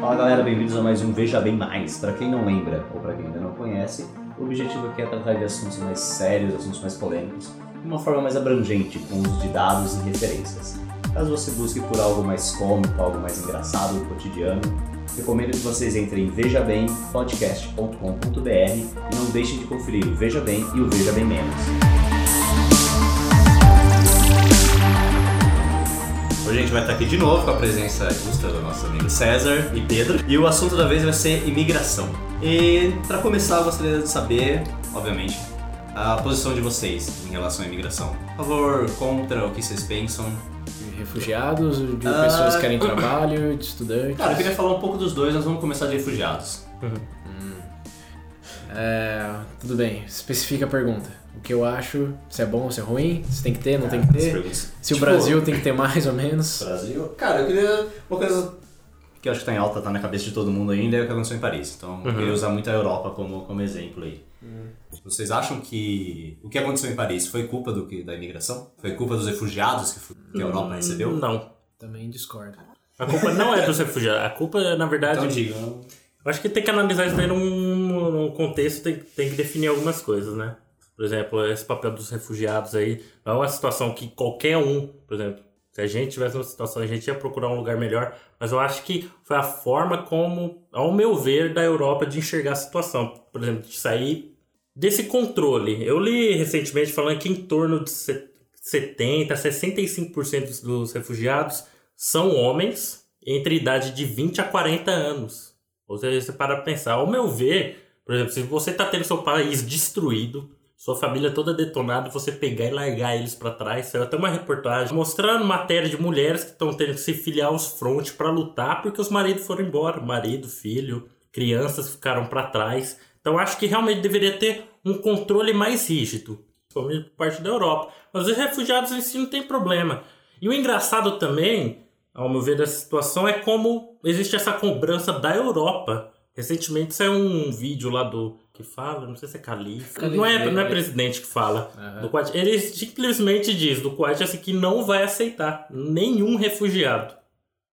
Fala galera, bem-vindos a mais um Veja Bem Mais. Para quem não lembra ou para quem ainda não conhece, o objetivo aqui é tratar de assuntos mais sérios, assuntos mais polêmicos, de uma forma mais abrangente, com uso de dados e referências. Caso você busque por algo mais cômico, algo mais engraçado do cotidiano, recomendo que vocês entrem em vejabempodcast.com.br e não deixem de conferir o Veja Bem e o Veja Bem Menos. Hoje a gente vai estar aqui de novo com a presença justa do nosso amigo César e Pedro. E o assunto da vez vai ser imigração. E para começar, eu gostaria de saber, obviamente, a posição de vocês em relação à imigração. A favor, contra, o que vocês pensam? Refugiados, de Ah. pessoas que querem trabalho, de estudantes. Cara, eu queria falar um pouco dos dois, nós vamos começar de refugiados. É, tudo bem, especifica a pergunta. O que eu acho, se é bom, se é ruim, se tem que ter, não tem que ter. Se o Tipo, Brasil tem que ter mais ou menos. Brasil? Cara, eu queria. Uma coisa que eu acho que tá em alta, tá na cabeça de todo mundo ainda, é o que aconteceu em Paris. Então eu queria usar muito a Europa como, como exemplo aí. Vocês acham que o que aconteceu em Paris foi culpa do que, da imigração? Foi culpa dos refugiados que, que a Europa recebeu? Não. Também discordo. A culpa não é dos refugiados. A culpa, na verdade, Então diga. eu acho que tem que analisar isso daí num, num contexto, tem, tem que definir algumas coisas, né? Por exemplo, esse papel dos refugiados aí não é uma situação que qualquer um, por exemplo, se a gente tivesse uma situação, a gente ia procurar um lugar melhor, mas eu acho que foi a forma como, ao meu ver, da Europa de enxergar a situação. Por exemplo, de sair desse controle. Eu li recentemente falando que em torno de se- 70, 65% dos refugiados são homens entre idade de 20 a 40 anos. Ou seja, você para pensar, ao meu ver, por exemplo, se você tá tendo seu país destruído, sua família toda detonada, você pegar e largar eles pra trás, saiu até uma reportagem mostrando matéria de mulheres que estão tendo que se filiar aos frontes pra lutar porque os maridos foram embora, marido, filho, crianças ficaram pra trás. Então acho que realmente deveria ter um controle mais rígido, principalmente por parte da Europa. Mas os refugiados em si não tem problema. E o engraçado também, ao meu ver, dessa situação é como existe essa cobrança da Europa. Recentemente saiu um vídeo lá do que fala, não sei se é Califa, Califa, não é, não é é. presidente que fala. Aham. Do Kuwait. Ele simplesmente diz do Kuwait assim, que não vai aceitar nenhum refugiado.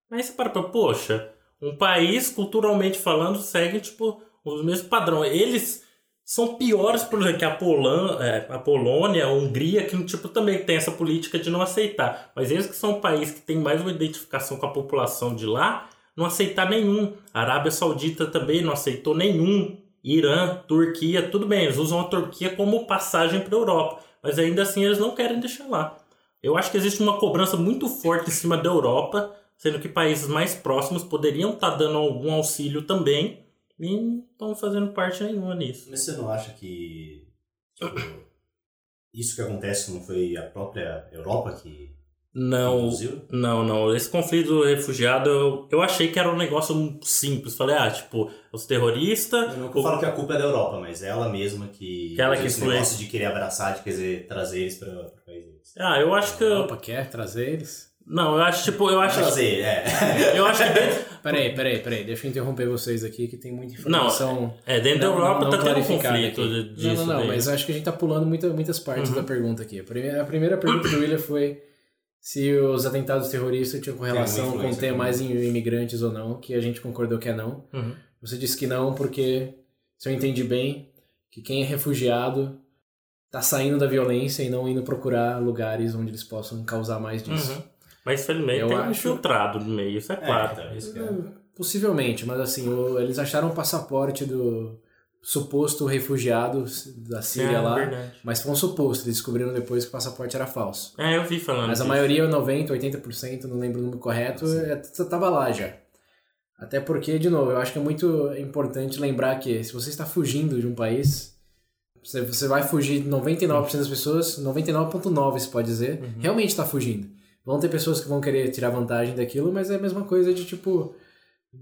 Aí você para pra, poxa, um país, culturalmente falando, segue, tipo, os mesmos padrões. Eles são piores, por exemplo, que a, Polan, é, a Polônia, a Hungria, que, tipo, também tem essa política de não aceitar. Mas eles que são um país que tem mais uma identificação com a população de lá, não aceitar nenhum. A Arábia Saudita também não aceitou nenhum. Irã, Turquia, tudo bem, eles usam a Turquia como passagem para a Europa. Mas ainda assim eles não querem deixar lá. Eu acho que existe uma cobrança muito forte em cima da Europa, sendo que países mais próximos poderiam estar dando algum auxílio também e não estão fazendo parte nenhuma nisso. Mas você não acha que tipo, isso que acontece não foi a própria Europa que Não, não, não. Esse conflito do refugiado, eu, eu achei que era um negócio simples. Falei, ah, tipo, os terroristas. Eu não falo que a culpa é da Europa, mas é ela mesma que. Que ela que esse negócio de querer abraçar, de querer trazer eles para o país deles. Ah, eu acho que. A Europa quer trazer eles? Não, eu acho, tipo, eu acho que. Trazer, é. Eu acho que dentro, Peraí, peraí, peraí. Deixa eu interromper vocês aqui que tem muita informação. é, dentro da não- Europa não tá tendo um conflito aqui. disso. Não, não, não, daí. mas acho que a gente tá pulando muita, muitas partes da pergunta aqui. A primeira, a primeira pergunta do William foi se os atentados terroristas tinham correlação com ter mais im- imigrantes ou não, que a gente concordou que é não. Uhum. Você disse que não porque, se eu entendi bem, que quem é refugiado tá saindo da violência e não indo procurar lugares onde eles possam causar mais disso. Uhum. Mas felizmente Eu tem um acho- infiltrado no meio, isso é claro. então, é. Hum, Possivelmente, mas assim, o- eles acharam o passaporte do suposto refugiado da Síria É, lá, verdade. mas foi um suposto, eles descobriram depois que o passaporte era falso. É, eu vi falando. Mas a disso. maioria, 90%, 80%, não lembro o número correto, é, t- tava lá já. Até porque, de novo, eu acho que é muito importante lembrar que se você está fugindo de um país, você, você vai fugir 99% das pessoas, 99,9% se pode dizer, Uhum. realmente está fugindo. Vão ter pessoas que vão querer tirar vantagem daquilo, mas é a mesma coisa de tipo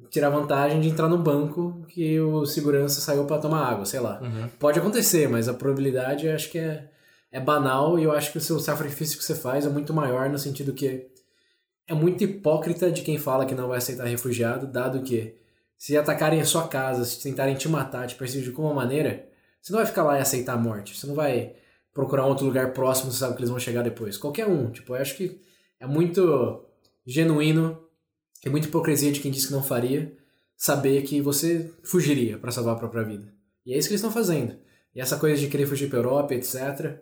tirar vantagem de entrar no banco que o segurança saiu para tomar água, sei lá. Uhum. Pode acontecer, mas a probabilidade acho que é, é banal e eu acho que o seu sacrifício que você faz é muito maior no sentido que é muito hipócrita de quem fala que não vai aceitar refugiado, dado que se atacarem a sua casa, se tentarem te matar, te perseguir de alguma maneira, você não vai ficar lá e aceitar a morte. Você não vai procurar um outro lugar próximo, você sabe que eles vão chegar depois. Qualquer um. Tipo, eu acho que é muito genuíno, é muita hipocrisia de quem disse que não faria, saber que você fugiria para salvar a própria vida. E é isso que eles estão fazendo. E essa coisa de querer fugir para Europa, etc.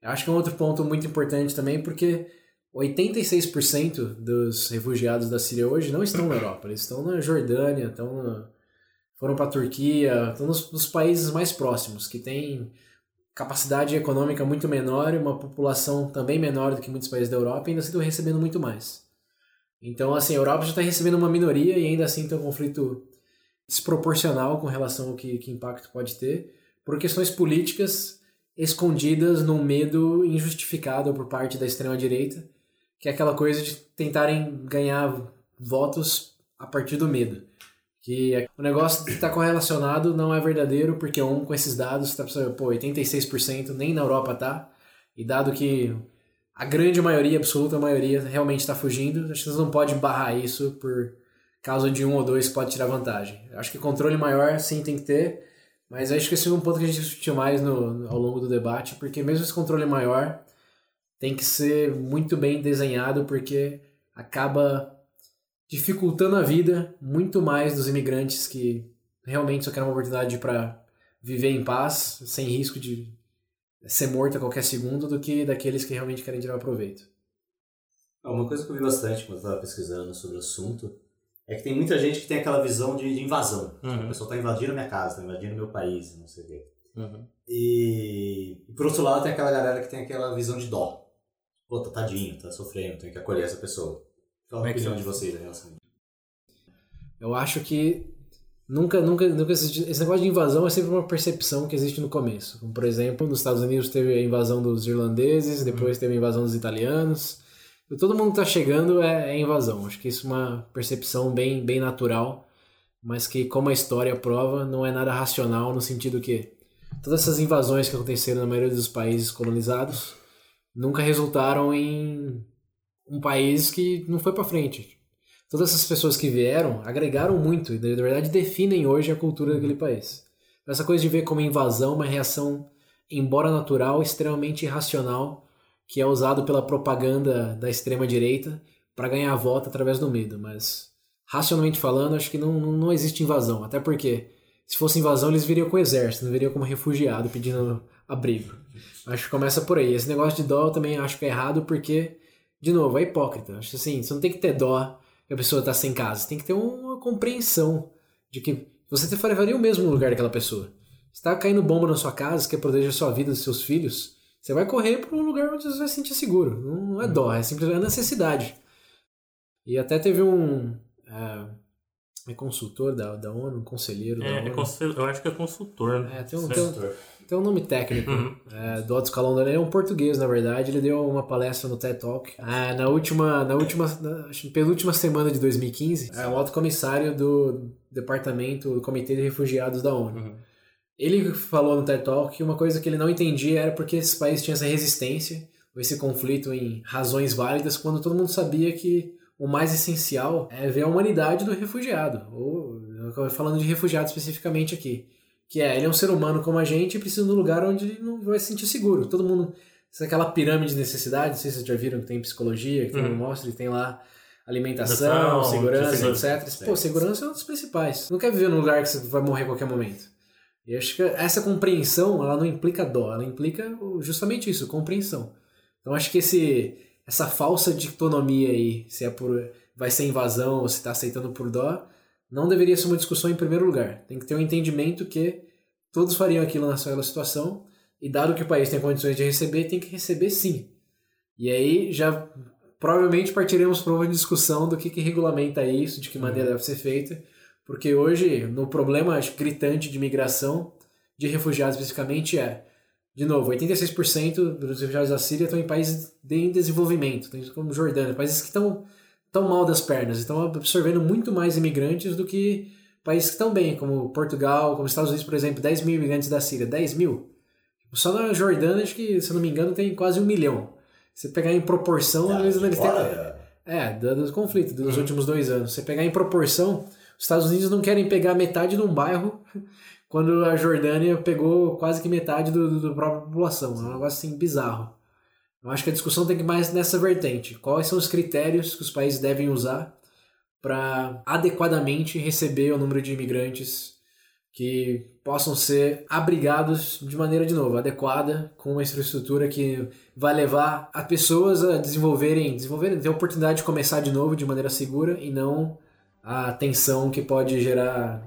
Eu acho que é um outro ponto muito importante também, porque 86% dos refugiados da Síria hoje não estão na Europa, eles estão na Jordânia, estão na, foram para a Turquia, estão nos, nos, países mais próximos, que têm capacidade econômica muito menor e uma população também menor do que muitos países da Europa e ainda estão recebendo muito mais. Então, assim, a Europa já está recebendo uma minoria e ainda assim tem um conflito desproporcional com relação ao que, que impacto pode ter, por questões políticas escondidas num medo injustificado por parte da extrema-direita, que é aquela coisa de tentarem ganhar votos a partir do medo. Que é, o negócio que está correlacionado não é verdadeiro, porque um, com esses dados, está pô, 86% nem na Europa tá, e dado que a grande maioria, absoluta maioria, realmente está fugindo, acho que você não pode barrar isso por causa de um ou dois pode tirar vantagem. Acho que controle maior, sim, tem que ter, mas acho que esse é um ponto que a gente discutiu mais no, ao longo do debate, porque mesmo esse controle maior tem que ser muito bem desenhado, porque acaba dificultando a vida muito mais dos imigrantes que realmente só querem uma oportunidade para viver em paz, sem risco de ser morto a qualquer segundo, do que daqueles que realmente querem tirar proveito. Uma coisa que eu vi bastante quando eu estava pesquisando sobre o assunto é que tem muita gente que tem aquela visão de, de invasão. Uhum. A pessoa está invadindo a minha casa, está invadindo meu país, não sei o quê. Uhum. E, por outro lado tem aquela galera que tem aquela visão de dó. Pô, tá tadinho, tá sofrendo, tem que acolher essa pessoa. Qual é a opinião de vocês em relação a Eu acho que nunca, nunca, nunca existe, esse negócio de invasão é sempre uma percepção que existe no começo. Como, por exemplo, nos Estados Unidos teve a invasão dos irlandeses, depois uhum. teve a invasão dos italianos todo mundo que tá chegando é, é, invasão. Acho que isso é uma percepção bem, bem natural, mas que, como a história prova, não é nada racional no sentido que todas essas invasões que aconteceram na maioria dos países colonizados nunca resultaram em um país que não foi para frente. Todas essas pessoas que vieram agregaram muito e, na verdade, definem hoje a cultura daquele país. Essa coisa de ver como invasão uma reação, embora natural, extremamente irracional que é usado pela propaganda da extrema direita para ganhar voto através do medo, mas racionalmente falando, acho que não, não, não existe invasão, até porque se fosse invasão eles viriam com o exército, não viriam como refugiado pedindo abrigo. Acho que começa por aí. Esse negócio de dó eu também acho que é errado porque, de novo, é hipócrita. Acho assim, você não tem que ter dó que a pessoa está sem casa, tem que ter uma compreensão de que você faria o mesmo no lugar daquela pessoa. Se está caindo bomba na sua casa, quer proteger a sua vida dos seus filhos, você vai correr para um lugar onde você vai se sentir seguro. Não é dó, é simplesmente necessidade. E até teve um. É, é consultor da, da ONU, um conselheiro é, da é ONU. eu acho que é consultor, né? É, tem um, tem um, tem um nome técnico uhum. é, do Otto Scalon, ele é um português, na verdade. Ele deu uma palestra no TED Talk é, na última, na última, na, penúltima semana de 2015. É o alto comissário do Departamento do Comitê de Refugiados da ONU. Uhum. Ele falou no TED Talk que uma coisa que ele não entendia era porque esse país tinha essa resistência, ou esse conflito em razões válidas, quando todo mundo sabia que o mais essencial é ver a humanidade do refugiado, ou falando de refugiado especificamente aqui, que é, ele é um ser humano como a gente e precisa de um lugar onde ele não vai se sentir seguro. Todo mundo, é aquela pirâmide de necessidades, não sei se vocês já viram que tem psicologia, que tem uhum. mostra, que tem lá alimentação, segurança, etc. Pô, segurança é um dos principais. Não quer viver num lugar que você vai morrer a qualquer momento. E acho que essa compreensão, ela não implica dó, ela implica justamente isso, compreensão. Então acho que esse, essa falsa dicotomia aí, se é por vai ser invasão ou se está aceitando por dó, não deveria ser uma discussão em primeiro lugar. Tem que ter um entendimento que todos fariam aquilo naquela situação e dado que o país tem condições de receber, tem que receber sim. E aí já provavelmente partiremos para uma discussão do que, que regulamenta isso, de que maneira uhum. deve ser feita porque hoje, no problema gritante de migração, de refugiados especificamente, é, de novo, 86% dos refugiados da Síria estão em países em desenvolvimento, como Jordânia, países que estão tão mal das pernas, estão absorvendo muito mais imigrantes do que países que estão bem, como Portugal, como Estados Unidos, por exemplo, 10 mil imigrantes da Síria, 10 mil. Só na Jordânia, acho que, se não me engano, tem quase um milhão. Se pegar em proporção, vezes eles têm. É, do conflito dos uhum. últimos dois anos. Se pegar em proporção, os Estados Unidos não querem pegar metade de um bairro quando a Jordânia pegou quase que metade do, do própria população. É um negócio assim bizarro. Eu acho que a discussão tem que ir mais nessa vertente. Quais são os critérios que os países devem usar para adequadamente receber o número de imigrantes que possam ser abrigados de maneira, de novo, adequada, com uma infraestrutura que vai levar as pessoas a desenvolverem, desenvolverem, ter a oportunidade de começar de novo de maneira segura e não a tensão que pode gerar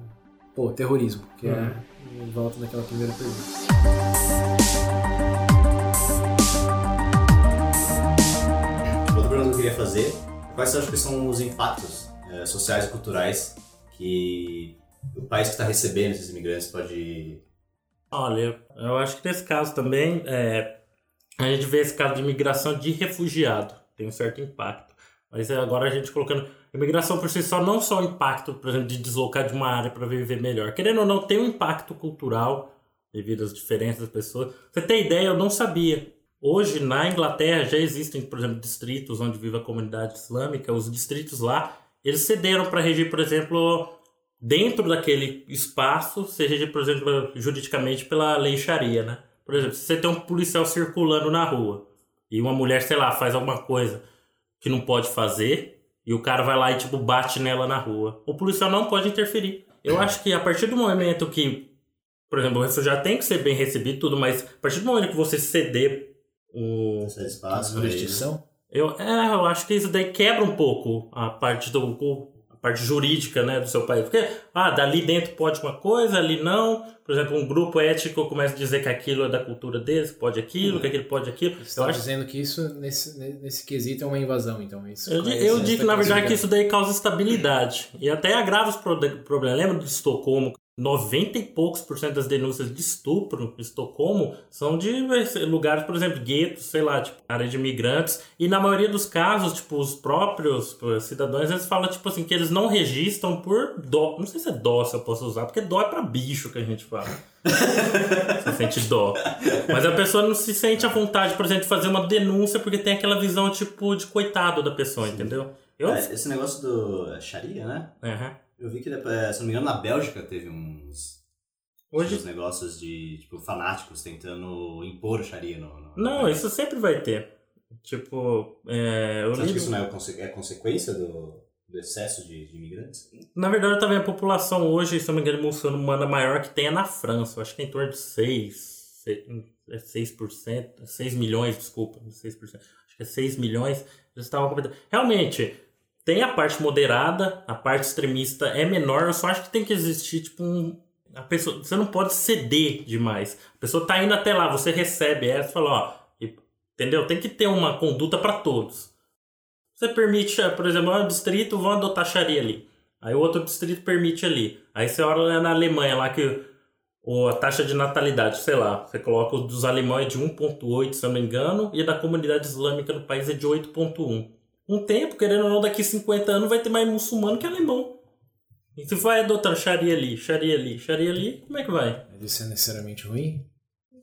pô, terrorismo, que é Uhum. em volta daquela primeira pergunta. Queria fazer, quais que são os impactos eh, sociais e culturais que o país que está recebendo esses imigrantes pode... Olha, eu acho que nesse caso também, é, a gente vê esse caso de imigração de refugiado, tem um certo impacto. Mas é, agora a gente colocando. Imigração por si só não só o impacto, por exemplo, de deslocar de uma área para viver melhor. Querendo ou não, tem um impacto cultural devido às diferenças das pessoas. Você tem ideia? Eu não sabia. Hoje, na Inglaterra, já existem, por exemplo, distritos onde vive a comunidade islâmica. Os distritos lá, eles cederam para regir, por exemplo, dentro daquele espaço, se reger, por exemplo, juridicamente pela lei Sharia, né? Por exemplo, se você tem um policial circulando na rua e uma mulher, sei lá, faz alguma coisa que não pode fazer e o cara vai lá e, tipo, bate nela na rua, o policial não pode interferir. Eu acho que a partir do momento que, por exemplo, o refugiado tem que ser bem recebido tudo, mas a partir do momento que você ceder o, esse espaço? Jurisdição? eu, é, eu acho que isso daí quebra um pouco a parte do a parte jurídica, né, do seu país. Porque ah, dali dentro pode uma coisa, ali não. Por exemplo, um grupo étnico começa a dizer que aquilo é da cultura deles, pode aquilo, que aquilo pode aquilo. Você Eu está acho dizendo que isso, nesse, nesse quesito, é uma invasão, então. Isso, eu, di- isso eu está digo, na verdade, que isso daí causa estabilidade. E até agrava os pro- problemas. Lembra de Estocolmo? 90 e poucos por cento das denúncias de estupro em Estocolmo são de lugares, por exemplo, guetos, sei lá, tipo, área de imigrantes. E na maioria dos casos, tipo, os próprios eh, cidadãos, eles falam, tipo assim, que eles não registram por dó. Não sei se é dó se eu posso usar, porque dó é pra bicho que a gente fala. Você sente dó. Mas a pessoa não se sente à vontade, por exemplo, de fazer uma denúncia porque tem aquela visão, tipo, de coitado da pessoa, entendeu? Eu. É, esse negócio do é, Sharia, né? Aham. Eu vi que, eh, se não me engano, na Bélgica teve uns, Hoje. uns negócios de, tipo, fanáticos tentando impor Sharia no... no Não, isso sempre vai ter. Tipo, é, eu Você acha que isso não é, conse- é consequência do, do excesso de, de imigrantes? Na verdade, vendo a população hoje, se não me engano, muçulmana maior que tem é na França. Eu acho que é em torno de 6, 6%, 6 milhões, desculpa, 6%. Acho que é 6 milhões. Eles estavam comentando. Realmente, tem a parte moderada, a parte extremista é menor. Eu só acho que tem que existir, tipo, um. A pessoa, você não pode ceder demais. A pessoa tá indo até lá, você recebe ela e fala, ó, entendeu? Tem que ter uma conduta para todos. Você permite, por exemplo, um distrito, vão adotar Sharia ali. Aí o outro distrito permite ali. Aí você olha na Alemanha lá que o, a taxa de natalidade, sei lá, você coloca os dos alemães de 1.8, se eu não me engano, e a da comunidade islâmica no país é de 8.1. Um tempo, querendo ou não, daqui 50 anos vai ter mais muçulmano que alemão. E se vai adotando Sharia ali, Sharia ali, Sharia ali, como é que vai? Isso é necessariamente ruim?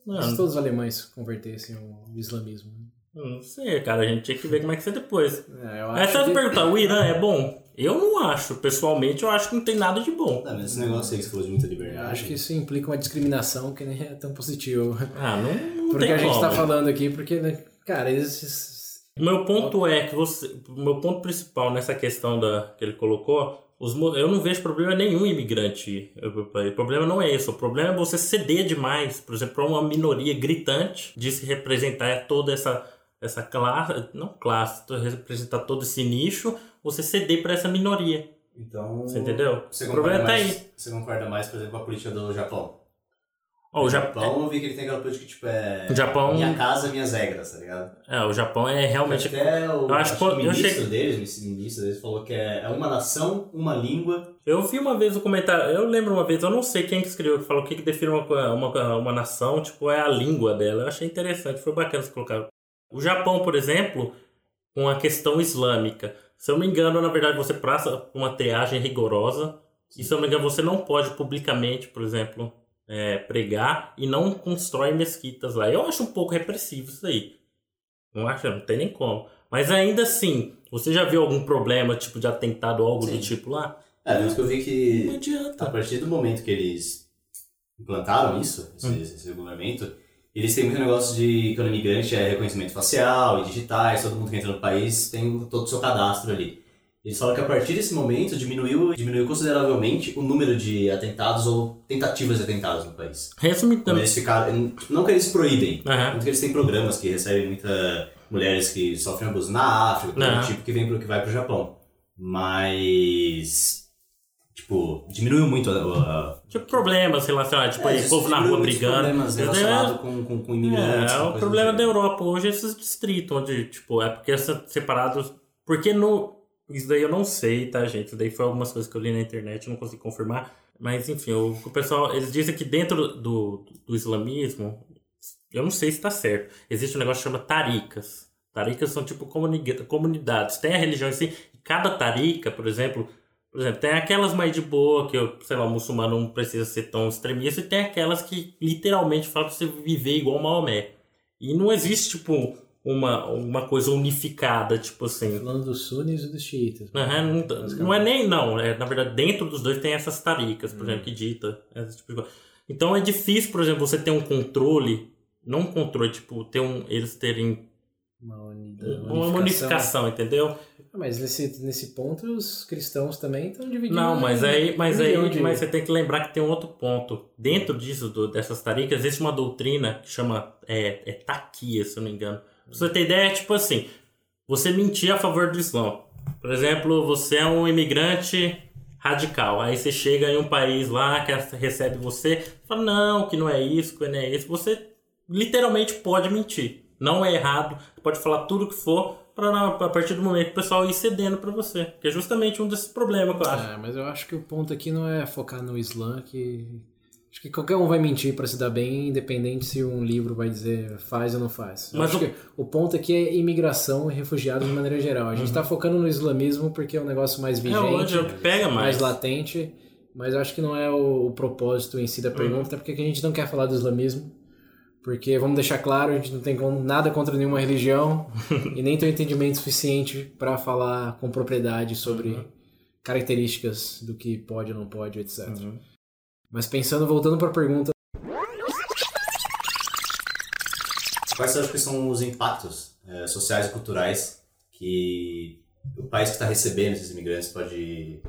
Não, Se todos os alemães convertessem ao islamismo. não sei, cara, a gente tinha que ver como é que vai ser depois. É, eu Aí você vai que... perguntar, o Irã é bom? Eu não acho. Pessoalmente, eu acho que não tem nada de bom. Não, mas esse negócio aí que você falou de muita Eu liberdade... acho que isso implica uma discriminação que nem é tão positivo. Ah, não, não Porque tem a gente como. tá falando aqui, porque, né, cara, esses... O meu ponto é que você. Meu ponto principal nessa questão da, que ele colocou. Os, eu não vejo problema nenhum imigrante. O problema não é isso. O problema é você ceder demais, por exemplo, para uma minoria gritante de se representar toda essa, essa classe. Não classe, representar todo esse nicho, você ceder para essa minoria. Então... Você entendeu? Você o problema tá mais, aí. você concorda mais, por exemplo, com a política do Japão? Ó, o Japão. Eu vi que ele tem aquela política que, tipo, é... O Japão- Minha casa, minhas regras, tá ligado? É, o Japão é realmente. Até o, Eu acho acho que o ministro cheguei- deles, o ministro deles falou que é, é uma nação, uma língua. Eu vi uma vez o comentário, eu lembro uma vez, eu não sei quem que escreveu, que falou o que, que define uma, uma, uma nação, tipo, é a língua dela. Eu achei interessante, foi bacana você colocar. O Japão, por exemplo, com a questão islâmica. Se eu não me engano, na verdade, você passa uma triagem rigorosa. E se eu não me engano, você não pode publicamente, por exemplo, é, pregar e não constrói mesquitas lá. Eu acho um pouco repressivo isso aí. Não acho, não tem nem como. Mas ainda assim, você já viu algum problema, tipo, de atentado ou algo Sim. do tipo lá? É, mas que eu vi Não que a adianta. partir do momento que eles implantaram isso, esse, hum. esse regulamento, eles têm muito negócio de quando imigrante é reconhecimento facial e digitais, todo mundo que entra no país tem todo o seu cadastro ali. Eles falam que a partir desse momento diminuiu, diminuiu consideravelmente o número de atentados ou tentativas de atentados no país. Resumindo Eles ficaram, não que eles proíbem, uhum. muito que eles têm programas que recebem muitas mulheres que sofrem abuso na África, uhum. tipo que vem pro que vai pro Japão. Mas Tipo, diminuiu muito a. Tipo, problemas relacionados, tipo, é, povo na rua brigando. Problemas relacionados é, com, com, com imigrantes. É, o problema da Europa hoje é esses distritos, onde, tipo, é porque são separados. Porque no. Isso daí eu não sei, tá, gente? Isso daí foi algumas coisas que eu li na internet, não consegui confirmar. Mas, enfim, o, o pessoal, eles dizem que dentro do, do islamismo, eu não sei se está certo, existe um negócio que chama taricas. Taricas são tipo comunidades. Tem a religião em si, e cada tarica, por exemplo, por exemplo, tem aquelas mais de boa, que, eu, sei lá, o muçulmano não precisa ser tão extremista, e tem aquelas que literalmente falam pra você viver igual Maomé. E não existe, tipo, uma, uma coisa unificada, tipo assim. Falando dos sunis e dos xiitas. Uhum, não, não é nem, não. É, na verdade, dentro dos dois tem essas taricas, por hum. exemplo, que dita. Esse tipo de coisa. Então é difícil, por exemplo, você ter um controle, não um controle, tipo, ter um, eles terem uma, unidade, uma unificação, entendeu? Ah, mas nesse, nesse ponto os cristãos também estão divididos. Não, mas aí, mas aí de... mas você tem que lembrar que tem um outro ponto. Dentro disso, do, dessas taricas, existe uma doutrina que chama é, é taquia, se eu não me engano. Pra você ter ideia, é tipo assim, você mentir a favor do Islã. Por exemplo, você é um imigrante radical. Aí você chega em um país lá que recebe você, fala, não, que não é isso, que não é isso. Você literalmente pode mentir. Não é errado, pode falar tudo que for, para a partir do momento que o pessoal ir cedendo para você. Que é justamente um desses problemas acho. É, mas eu acho que o ponto aqui não é focar no Islã, que. Acho que qualquer um vai mentir para se dar bem, independente se um livro vai dizer faz ou não faz. Eu mas acho o... que o ponto aqui é imigração e refugiados de maneira geral. A gente está uhum. focando no islamismo porque é um negócio mais é, vigente, é, hoje pega mais. mais latente, mas acho que não é o, o propósito em si da pergunta, uhum. até porque a gente não quer falar do islamismo. Porque, vamos deixar claro, a gente não tem nada contra nenhuma religião e nem tem entendimento suficiente para falar com propriedade sobre uhum. características do que pode ou não pode, etc. Uhum. Mas pensando, voltando para a pergunta. Quais você acha que são os impactos é, sociais e culturais que o país que está recebendo esses imigrantes pode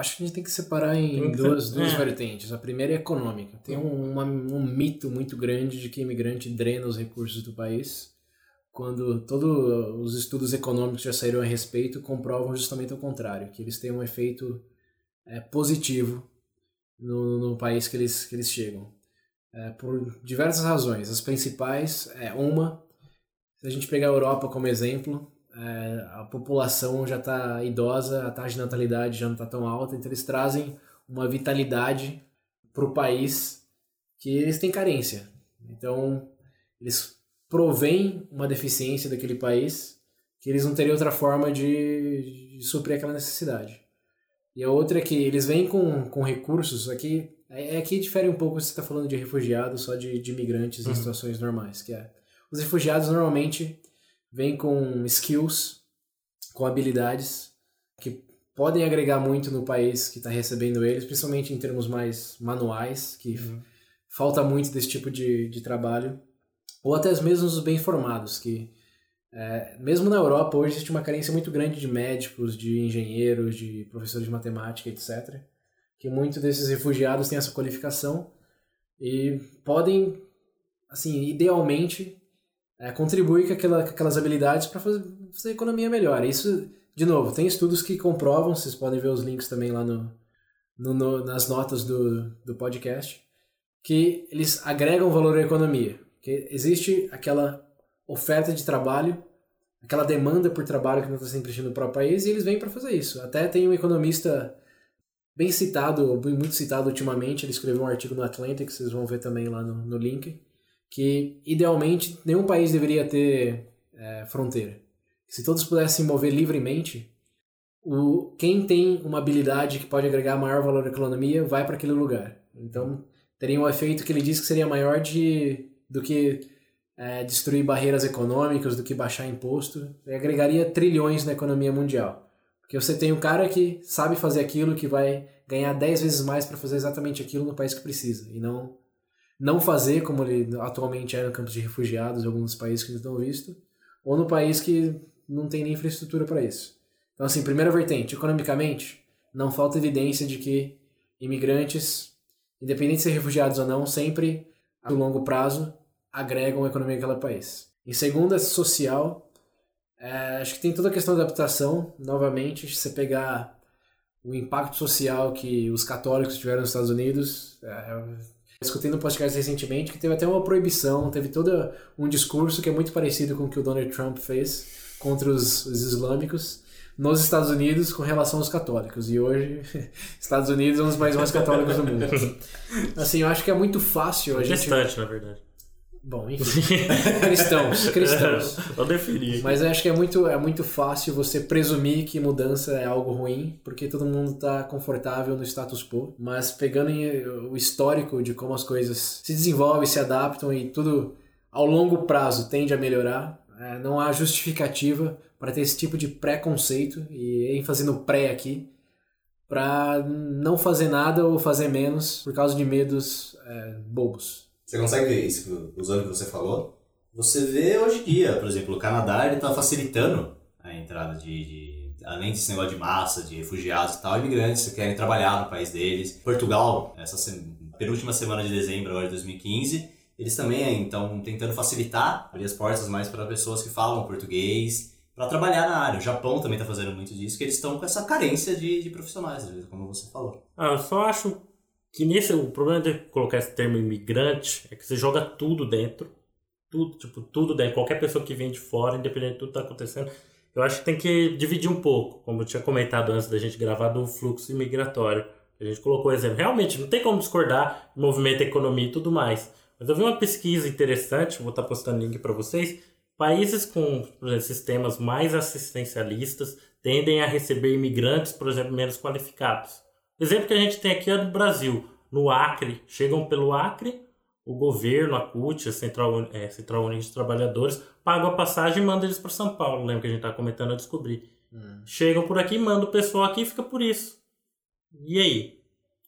Acho que a gente tem que separar em duas, duas é. vertentes. A primeira é econômica. Tem um, uma, um mito muito grande de que imigrante drena os recursos do país, quando todos os estudos econômicos já saíram a respeito comprovam justamente o contrário, que eles têm um efeito é, positivo no, no país que eles, que eles chegam. É, por diversas razões. As principais é uma, se a gente pegar a Europa como exemplo, é, a população já está idosa, a taxa de natalidade já não está tão alta, então eles trazem uma vitalidade para o país que eles têm carência. Então, eles provêm uma deficiência daquele país que eles não teriam outra forma de, de suprir aquela necessidade. E a outra é que eles vêm com, com recursos, aqui, é, aqui difere um pouco se você está falando de refugiados, só de, de imigrantes uhum. em situações normais, que é, os refugiados normalmente vem com skills, com habilidades que podem agregar muito no país que está recebendo eles, principalmente em termos mais manuais, que uhum. falta muito desse tipo de, de trabalho, ou até mesmo os bem formados, que é, mesmo na Europa hoje existe uma carência muito grande de médicos, de engenheiros, de professores de matemática, etc. Que muitos desses refugiados têm essa qualificação e podem, assim, idealmente é, contribui com, aquela, com aquelas habilidades para fazer, fazer a economia melhor. Isso, de novo, tem estudos que comprovam, vocês podem ver os links também lá no, no, no, nas notas do, do podcast, que eles agregam valor à economia. Que existe aquela oferta de trabalho, aquela demanda por trabalho que não está sempre existindo no próprio país, e eles vêm para fazer isso. Até tem um economista bem citado, muito citado ultimamente, ele escreveu um artigo no Atlantic, vocês vão ver também lá no, no link, que idealmente nenhum país deveria ter é, fronteira. Se todos pudessem mover livremente, o, quem tem uma habilidade que pode agregar maior valor à economia vai para aquele lugar. Então teria um efeito que ele diz que seria maior de, do que é, destruir barreiras econômicas, do que baixar imposto. E agregaria trilhões na economia mundial. Porque você tem um cara que sabe fazer aquilo, que vai ganhar 10 vezes mais para fazer exatamente aquilo no país que precisa e não não fazer como ele atualmente é no campo de refugiados em alguns países que não estão visto ou no país que não tem nem infraestrutura para isso. Então assim, primeira vertente, economicamente, não falta evidência de que imigrantes, independente de ser refugiados ou não, sempre a longo prazo agregam a economia daquele país. Em segunda, social, é, acho que tem toda a questão da adaptação. Novamente, se você pegar o impacto social que os católicos tiveram nos Estados Unidos. É, escutei no podcast recentemente que teve até uma proibição, teve todo um discurso que é muito parecido com o que o Donald Trump fez contra os, os islâmicos nos Estados Unidos com relação aos católicos. E hoje, Estados Unidos é um dos países mais católicos do mundo. Assim, eu acho que é muito fácil a gente. Distante, na verdade. Bom, enfim. cristãos, cristãos. Eu defini. Mas eu acho que é muito, é muito fácil você presumir que mudança é algo ruim, porque todo mundo está confortável no status quo. Mas pegando o histórico de como as coisas se desenvolvem, se adaptam e tudo ao longo prazo tende a melhorar, é, não há justificativa para ter esse tipo de preconceito, e ênfase no pré aqui, para não fazer nada ou fazer menos por causa de medos é, bobos. Você consegue ver isso, usando o que você falou? Você vê hoje em dia, por exemplo, o Canadá está facilitando a entrada de, de, além desse negócio de massa, de refugiados e tal, imigrantes que querem trabalhar no país deles. Portugal, essa penúltima semana de dezembro agora de 2015, eles também estão tentando facilitar, abrir as portas mais para pessoas que falam português, para trabalhar na área. O Japão também está fazendo muito disso, que eles estão com essa carência de, de profissionais, como você falou. Ah, eu só acho que nesse o problema de colocar esse termo imigrante é que você joga tudo dentro, tudo, tipo, tudo dentro, qualquer pessoa que vem de fora, independente de tudo que está acontecendo. Eu acho que tem que dividir um pouco, como eu tinha comentado antes da gente gravar do fluxo imigratório. A gente colocou o exemplo. Realmente, não tem como discordar movimento, economia e tudo mais. Mas eu vi uma pesquisa interessante, vou estar postando link para vocês. Países com exemplo, sistemas mais assistencialistas tendem a receber imigrantes, por exemplo, menos qualificados. Exemplo que a gente tem aqui é do Brasil. No Acre, chegam pelo Acre, o governo, a CUT, a Central, é, Central Única de Trabalhadores, paga a passagem e manda eles para São Paulo. Lembra que a gente está comentando a descobrir. Hum. Chegam por aqui, manda o pessoal aqui e fica por isso. E aí?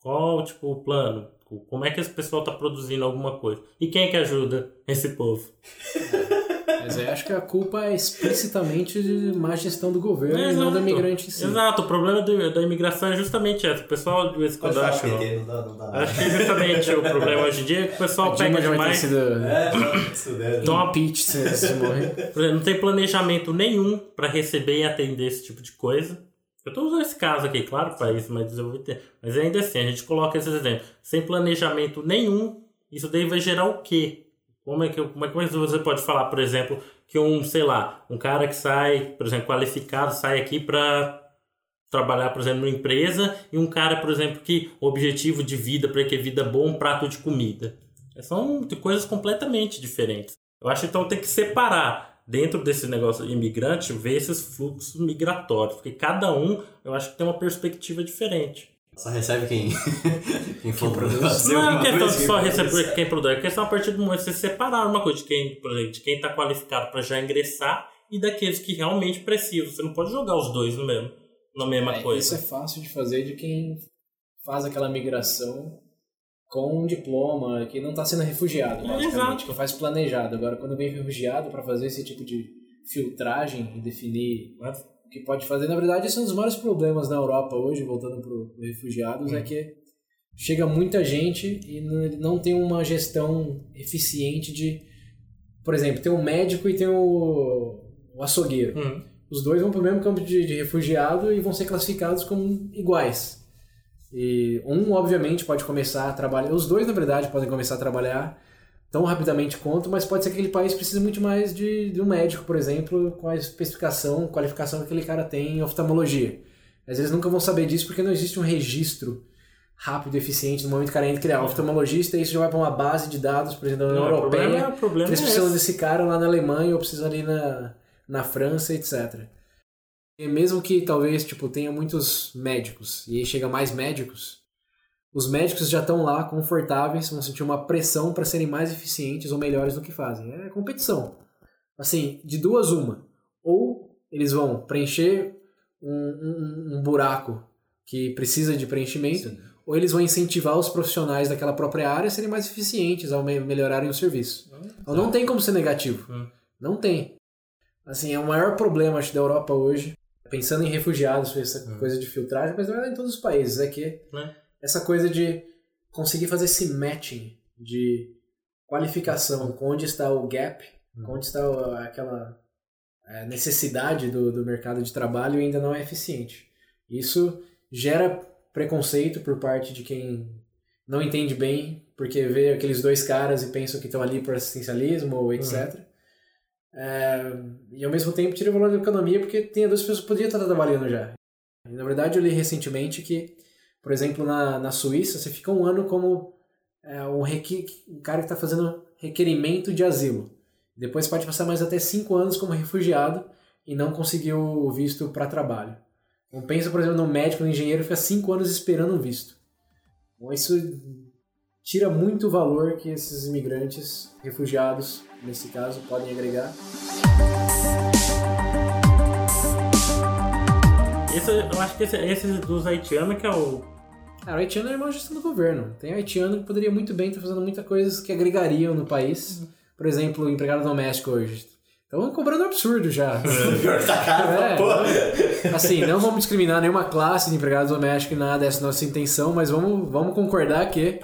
Qual tipo, o plano? Como é que esse pessoal está produzindo alguma coisa? E quem é que ajuda esse povo? Mas eu acho que a culpa é explicitamente de má gestão do governo é, e não do imigrante em si. Exato, o problema do, da imigração é justamente esse. O pessoal de vez em quando acha. Acho que é justamente o problema hoje em dia é que o pessoal pega demais. Sido... É, Toma pitch se, se morrer. Não tem planejamento nenhum para receber e atender esse tipo de coisa. Eu estou usando esse caso aqui, claro, para isso mais desenvolvido. Mas ainda assim, a gente coloca esses exemplos. Sem planejamento nenhum, isso daí vai gerar o quê? Como é que, como é que você pode falar, por exemplo, que um, sei lá, um cara que sai, por exemplo, qualificado, sai aqui para trabalhar, por exemplo, numa empresa e um cara, por exemplo, que o objetivo de vida, para que vida boa, um prato de comida. São coisas completamente diferentes. Eu acho então tem que separar dentro desse negócio imigrante, ver esses fluxos migratórios, porque cada um, eu acho que tem uma perspectiva diferente. Só recebe quem, quem for produz. Não é questão de só receber quem produz, é questão a partir do momento de você separar uma coisa de quem, por exemplo, de quem está qualificado para já ingressar e daqueles que realmente precisam. Você não pode jogar os dois no mesmo, na mesma é, coisa. Isso é fácil de fazer de quem faz aquela migração com um diploma, que não está sendo refugiado, basicamente, é, que faz planejado. Agora, quando vem refugiado para fazer esse tipo de filtragem e definir que pode fazer. Na verdade, esse é um dos maiores problemas na Europa hoje, voltando para os refugiados, hum. é que chega muita gente e não tem uma gestão eficiente de, por exemplo, tem um médico e tem o, o açougueiro. Hum. Os dois vão para o mesmo campo de, de refugiado e vão ser classificados como iguais. E um, obviamente, pode começar a trabalhar. Os dois, na verdade, podem começar a trabalhar tão rapidamente quanto, mas pode ser que aquele país precise muito mais de, de um médico, por exemplo, com a especificação, qualificação que aquele cara tem em oftalmologia. Às vezes nunca vão saber disso porque não existe um registro rápido e eficiente no momento que o cara entra criar oftalmologista e isso já vai para uma base de dados, por exemplo, da União Europeia. Problema, problema eles é precisam é desse cara lá na Alemanha ou precisam ali na, na França, etc. E mesmo que talvez tipo tenha muitos médicos e aí chega mais médicos, os médicos já estão lá confortáveis, vão sentir uma pressão para serem mais eficientes ou melhores no que fazem. É competição. Assim, de duas uma. Ou eles vão preencher um, um, um buraco que precisa de preenchimento, Sim. ou eles vão incentivar os profissionais daquela própria área a serem mais eficientes ao me- melhorarem o serviço. Então não tem como ser negativo. Hum. Não tem. Assim, é o maior problema, acho, da Europa hoje, pensando em refugiados, essa Hum. coisa de filtragem, mas não é em todos os países, é que Né? Essa coisa de conseguir fazer esse matching de qualificação com onde está o gap, com onde está aquela é, necessidade do, do mercado de trabalho ainda não é eficiente. Isso gera preconceito por parte de quem não entende bem, porque vê aqueles dois caras e pensam que estão ali por assistencialismo ou etc. É, e ao mesmo tempo tira o valor da economia porque tem duas pessoas que podiam estar trabalhando já. E, na verdade, eu li recentemente que, por exemplo, na, na Suíça, você fica um ano como é, um, um cara que está fazendo requerimento de asilo. Depois pode passar mais até cinco anos como refugiado e não conseguiu o visto para trabalho. Então, pensa, por exemplo, no médico, no engenheiro, fica cinco anos esperando um visto. Então, isso tira muito valor que esses imigrantes, refugiados, nesse caso, podem agregar. Esse, eu acho que esse, esse dos haitianos que é o. Cara, o haitiano é uma gestão do governo. Tem haitiano que poderia muito bem estar fazendo muitas coisas que agregariam no país. Por exemplo, empregado doméstico hoje. Estão cobrando um absurdo já. Tá caro, É. Assim, não vamos discriminar nenhuma classe de empregado doméstico e nada, essa é a nossa intenção, mas vamos, vamos concordar que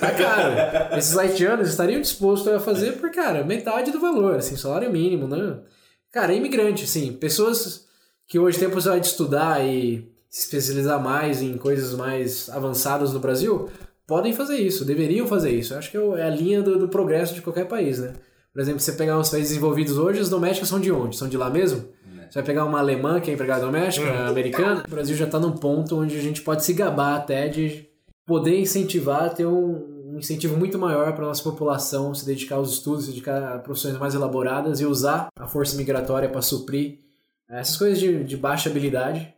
tá caro. Esses haitianos estariam dispostos a fazer por, cara, metade do valor, assim, salário mínimo, né? Cara, é imigrante, assim, pessoas que hoje têm a possibilidade de estudar e se especializar mais em coisas mais avançadas no Brasil, podem fazer isso, deveriam fazer isso. Eu acho que é é a linha do, do progresso de qualquer país, né? Por exemplo, você pegar os países desenvolvidos hoje, as domésticas são de onde? São de lá mesmo? Você vai pegar uma alemã que é empregada doméstica, americana, o Brasil já está num ponto onde a gente pode se gabar até de poder incentivar, ter um, um incentivo muito maior para a nossa população se dedicar aos estudos, se dedicar a profissões mais elaboradas e usar a força migratória para suprir essas coisas de, de baixa habilidade.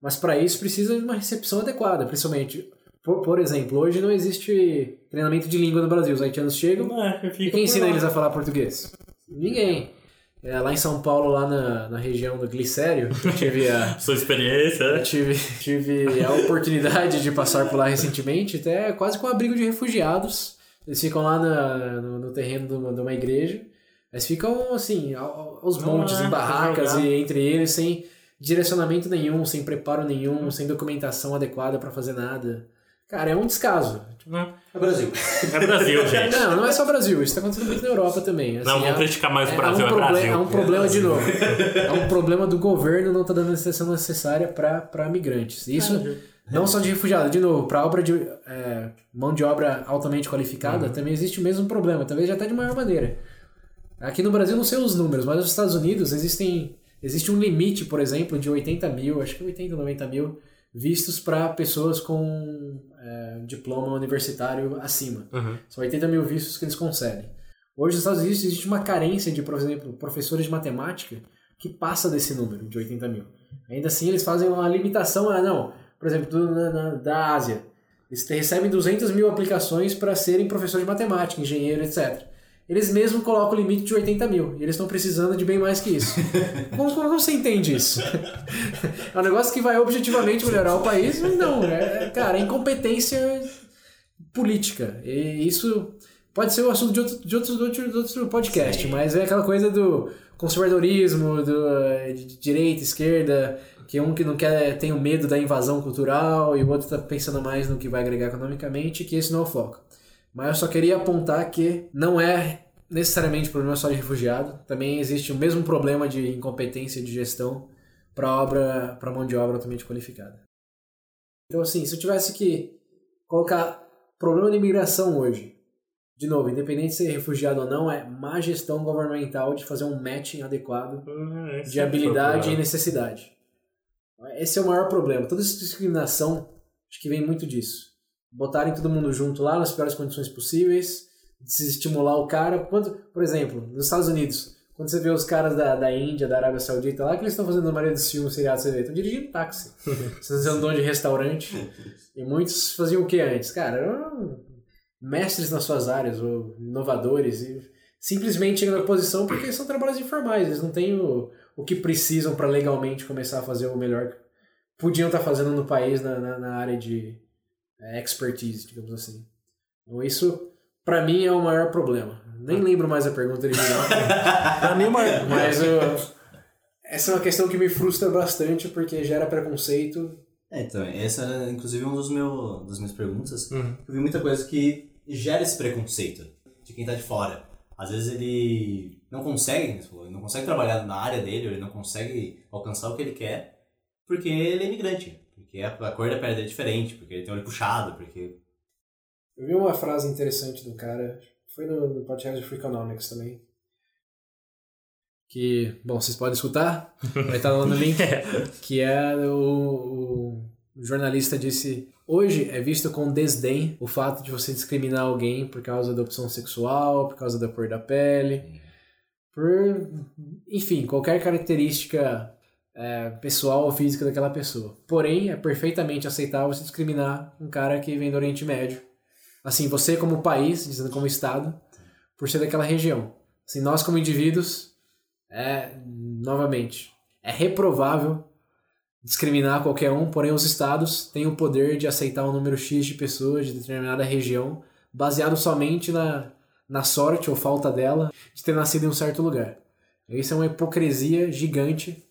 Mas para isso precisa de uma recepção adequada, principalmente. Por, por exemplo, hoje não existe treinamento de língua no Brasil. Os haitianos chegam, É, eu e quem ensina lá. eles a falar português? Ninguém. É, lá em São Paulo, lá na, na região do Glicério, eu tive a, Sua experiência, eu né? tive, tive a oportunidade de passar por lá recentemente, até quase com um abrigo de refugiados. Eles ficam lá na- no, no terreno de uma, de uma igreja. Eles ficam, assim, ao- aos montes, em barracas e entre eles, sem direcionamento nenhum, sem preparo nenhum, sem documentação adequada para fazer nada. Cara, é um descaso. Não, É Brasil. É Brasil, gente. Não, não é só Brasil, isso tá acontecendo muito na Europa também. Não, Assim, vamos é- criticar mais o é, Brasil, é é, um problema, Brasil. é um problema de novo. É um problema do governo não tá dando a atenção necessária para migrantes. Isso não só de refugiado, de novo, para obra de é, mão de obra altamente qualificada, também existe o mesmo problema, talvez até de maior maneira. Aqui no Brasil não sei os números, mas nos Estados Unidos existem existe um limite, por exemplo, de 80 mil, acho que 80, 90 mil vistos para pessoas com é, diploma universitário acima. Uhum. São 80 mil vistos que eles concedem. Hoje nos Estados Unidos existe uma carência de, por exemplo, professores de matemática que passa desse número, de 80 mil. Ainda assim, eles fazem uma limitação a, não, por exemplo, do- na- na- da Ásia. Eles recebem 200 mil aplicações para serem professor de matemática, engenheiro, etc. Eles mesmos colocam o limite de 80 mil. E eles estão precisando de bem mais que isso. como, como você entende isso? é um negócio que vai objetivamente melhorar o país, mas não. É, cara, é incompetência política. E isso pode ser o assunto de outro, de outro, de outro, de outro podcast, Sim. mas é aquela coisa do conservadorismo, do, eh, de direita, esquerda, que um que não quer tem o medo da invasão cultural e o outro está pensando mais no que vai agregar economicamente, que esse não é o foco. Mas eu só queria apontar que não é necessariamente problema só de refugiado, também existe o mesmo problema de incompetência de gestão para obra, para mão de obra altamente qualificada. Então assim, se eu tivesse que colocar problema de imigração hoje, de novo, independente de ser refugiado ou não, é má gestão governamental de fazer um matching adequado esse de é habilidade e problema. necessidade. Esse é o maior problema. Toda essa discriminação, acho que vem muito disso. Botarem todo mundo junto lá nas piores condições possíveis, desestimular o cara. Quando, por exemplo, nos Estados Unidos, quando você vê os caras da, da Índia, da Arábia Saudita lá, que eles estão fazendo na maioria dos filmes, seriados, você vê, estão dirigindo táxi. Vocês andam de restaurante. E muitos faziam o que antes? Cara, eram mestres nas suas áreas, ou inovadores, e simplesmente chegam na posição porque são trabalhos informais, eles não têm o, o que precisam para legalmente começar a fazer o melhor podiam estar fazendo no país na, na, na área de expertise, digamos assim. Então isso, para mim, é o maior problema. Nem lembro mais a pergunta original. Pra mim, uma... mas eu, essa é uma questão que me frustra bastante porque gera preconceito. É, então, essa era inclusive uma dos meu, das minhas perguntas. Uhum. Eu vi muita coisa que gera esse preconceito de quem tá de fora. Às vezes ele não consegue, ele não consegue trabalhar na área dele, ele não consegue alcançar o que ele quer, porque ele é imigrante. Porque a, cor da pele dele é diferente, porque ele tem o olho puxado, porque. Eu vi uma frase interessante do cara, foi no, no podcast de Freakonomics também. Que, bom, vocês podem escutar, vai estar lá no link. que é o, o jornalista disse: Hoje é visto com desdém o fato de você discriminar alguém por causa da opção sexual, por causa da cor da pele, por, enfim, qualquer característica é, pessoal ou física daquela pessoa. Porém, é perfeitamente aceitável você discriminar um cara que vem do Oriente Médio. Assim, você como país, dizendo como Estado, por ser daquela região. Assim, nós como indivíduos, é, novamente, é reprovável discriminar qualquer um, porém os estados têm o poder de aceitar um número X de pessoas de determinada região, baseado somente na, na sorte ou falta dela de ter nascido em um certo lugar. Isso é uma hipocrisia gigante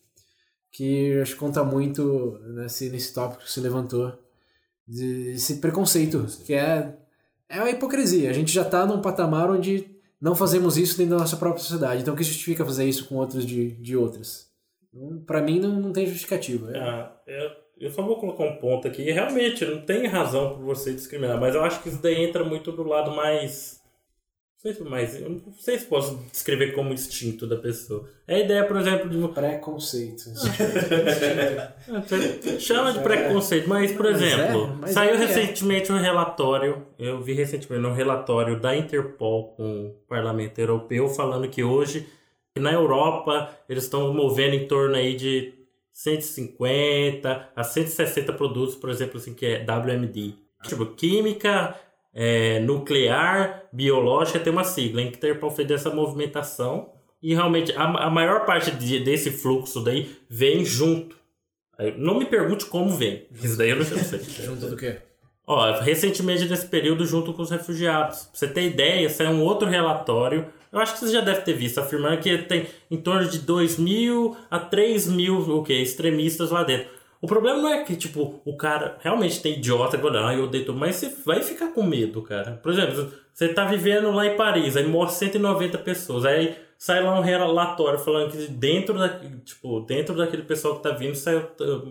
que acho que conta muito nesse, nesse tópico que se levantou, de, esse preconceito, que é, é uma hipocrisia. A gente já está num patamar onde não fazemos isso dentro da nossa própria sociedade. Então, o que justifica fazer isso com outros de, de outras? Para mim, não, não tem justificativa. É. Ah, eu, eu só vou colocar um ponto aqui. Realmente, não tem razão por você discriminar, mas eu acho que isso daí entra muito do lado mais. Não sei se, mais, eu não sei se posso descrever como instinto da pessoa. É a ideia, por exemplo, de. Preconceito. Chama de preconceito, mas, por Mas é, exemplo, mas saiu é é. recentemente um relatório, eu vi recentemente um relatório da Interpol com o Parlamento Europeu falando que hoje na Europa eles estão movendo em torno aí de 150 a 160 produtos, por exemplo, assim, que é WMD. Tipo, química, é, nuclear, biológica, tem uma sigla. A Interpol fez essa movimentação e realmente a, a maior parte de- desse fluxo daí vem junto. Não me pergunte como vem, isso daí eu não sei. Junto do quê? Ó, recentemente nesse período junto com os refugiados. Pra você ter ideia, saiu um outro relatório. Eu acho que você já deve ter visto, afirmando que tem em torno de 2 mil a 3 mil o quê? extremistas lá dentro. O problema não é que, tipo, o cara realmente tem idiota que olha, ah, eu odeio tudo, mas você vai ficar com medo, cara. Por exemplo, você tá vivendo lá em Paris, aí morre 190 pessoas, aí sai lá um relatório falando que dentro da, tipo, dentro daquele pessoal que tá vindo, saiu,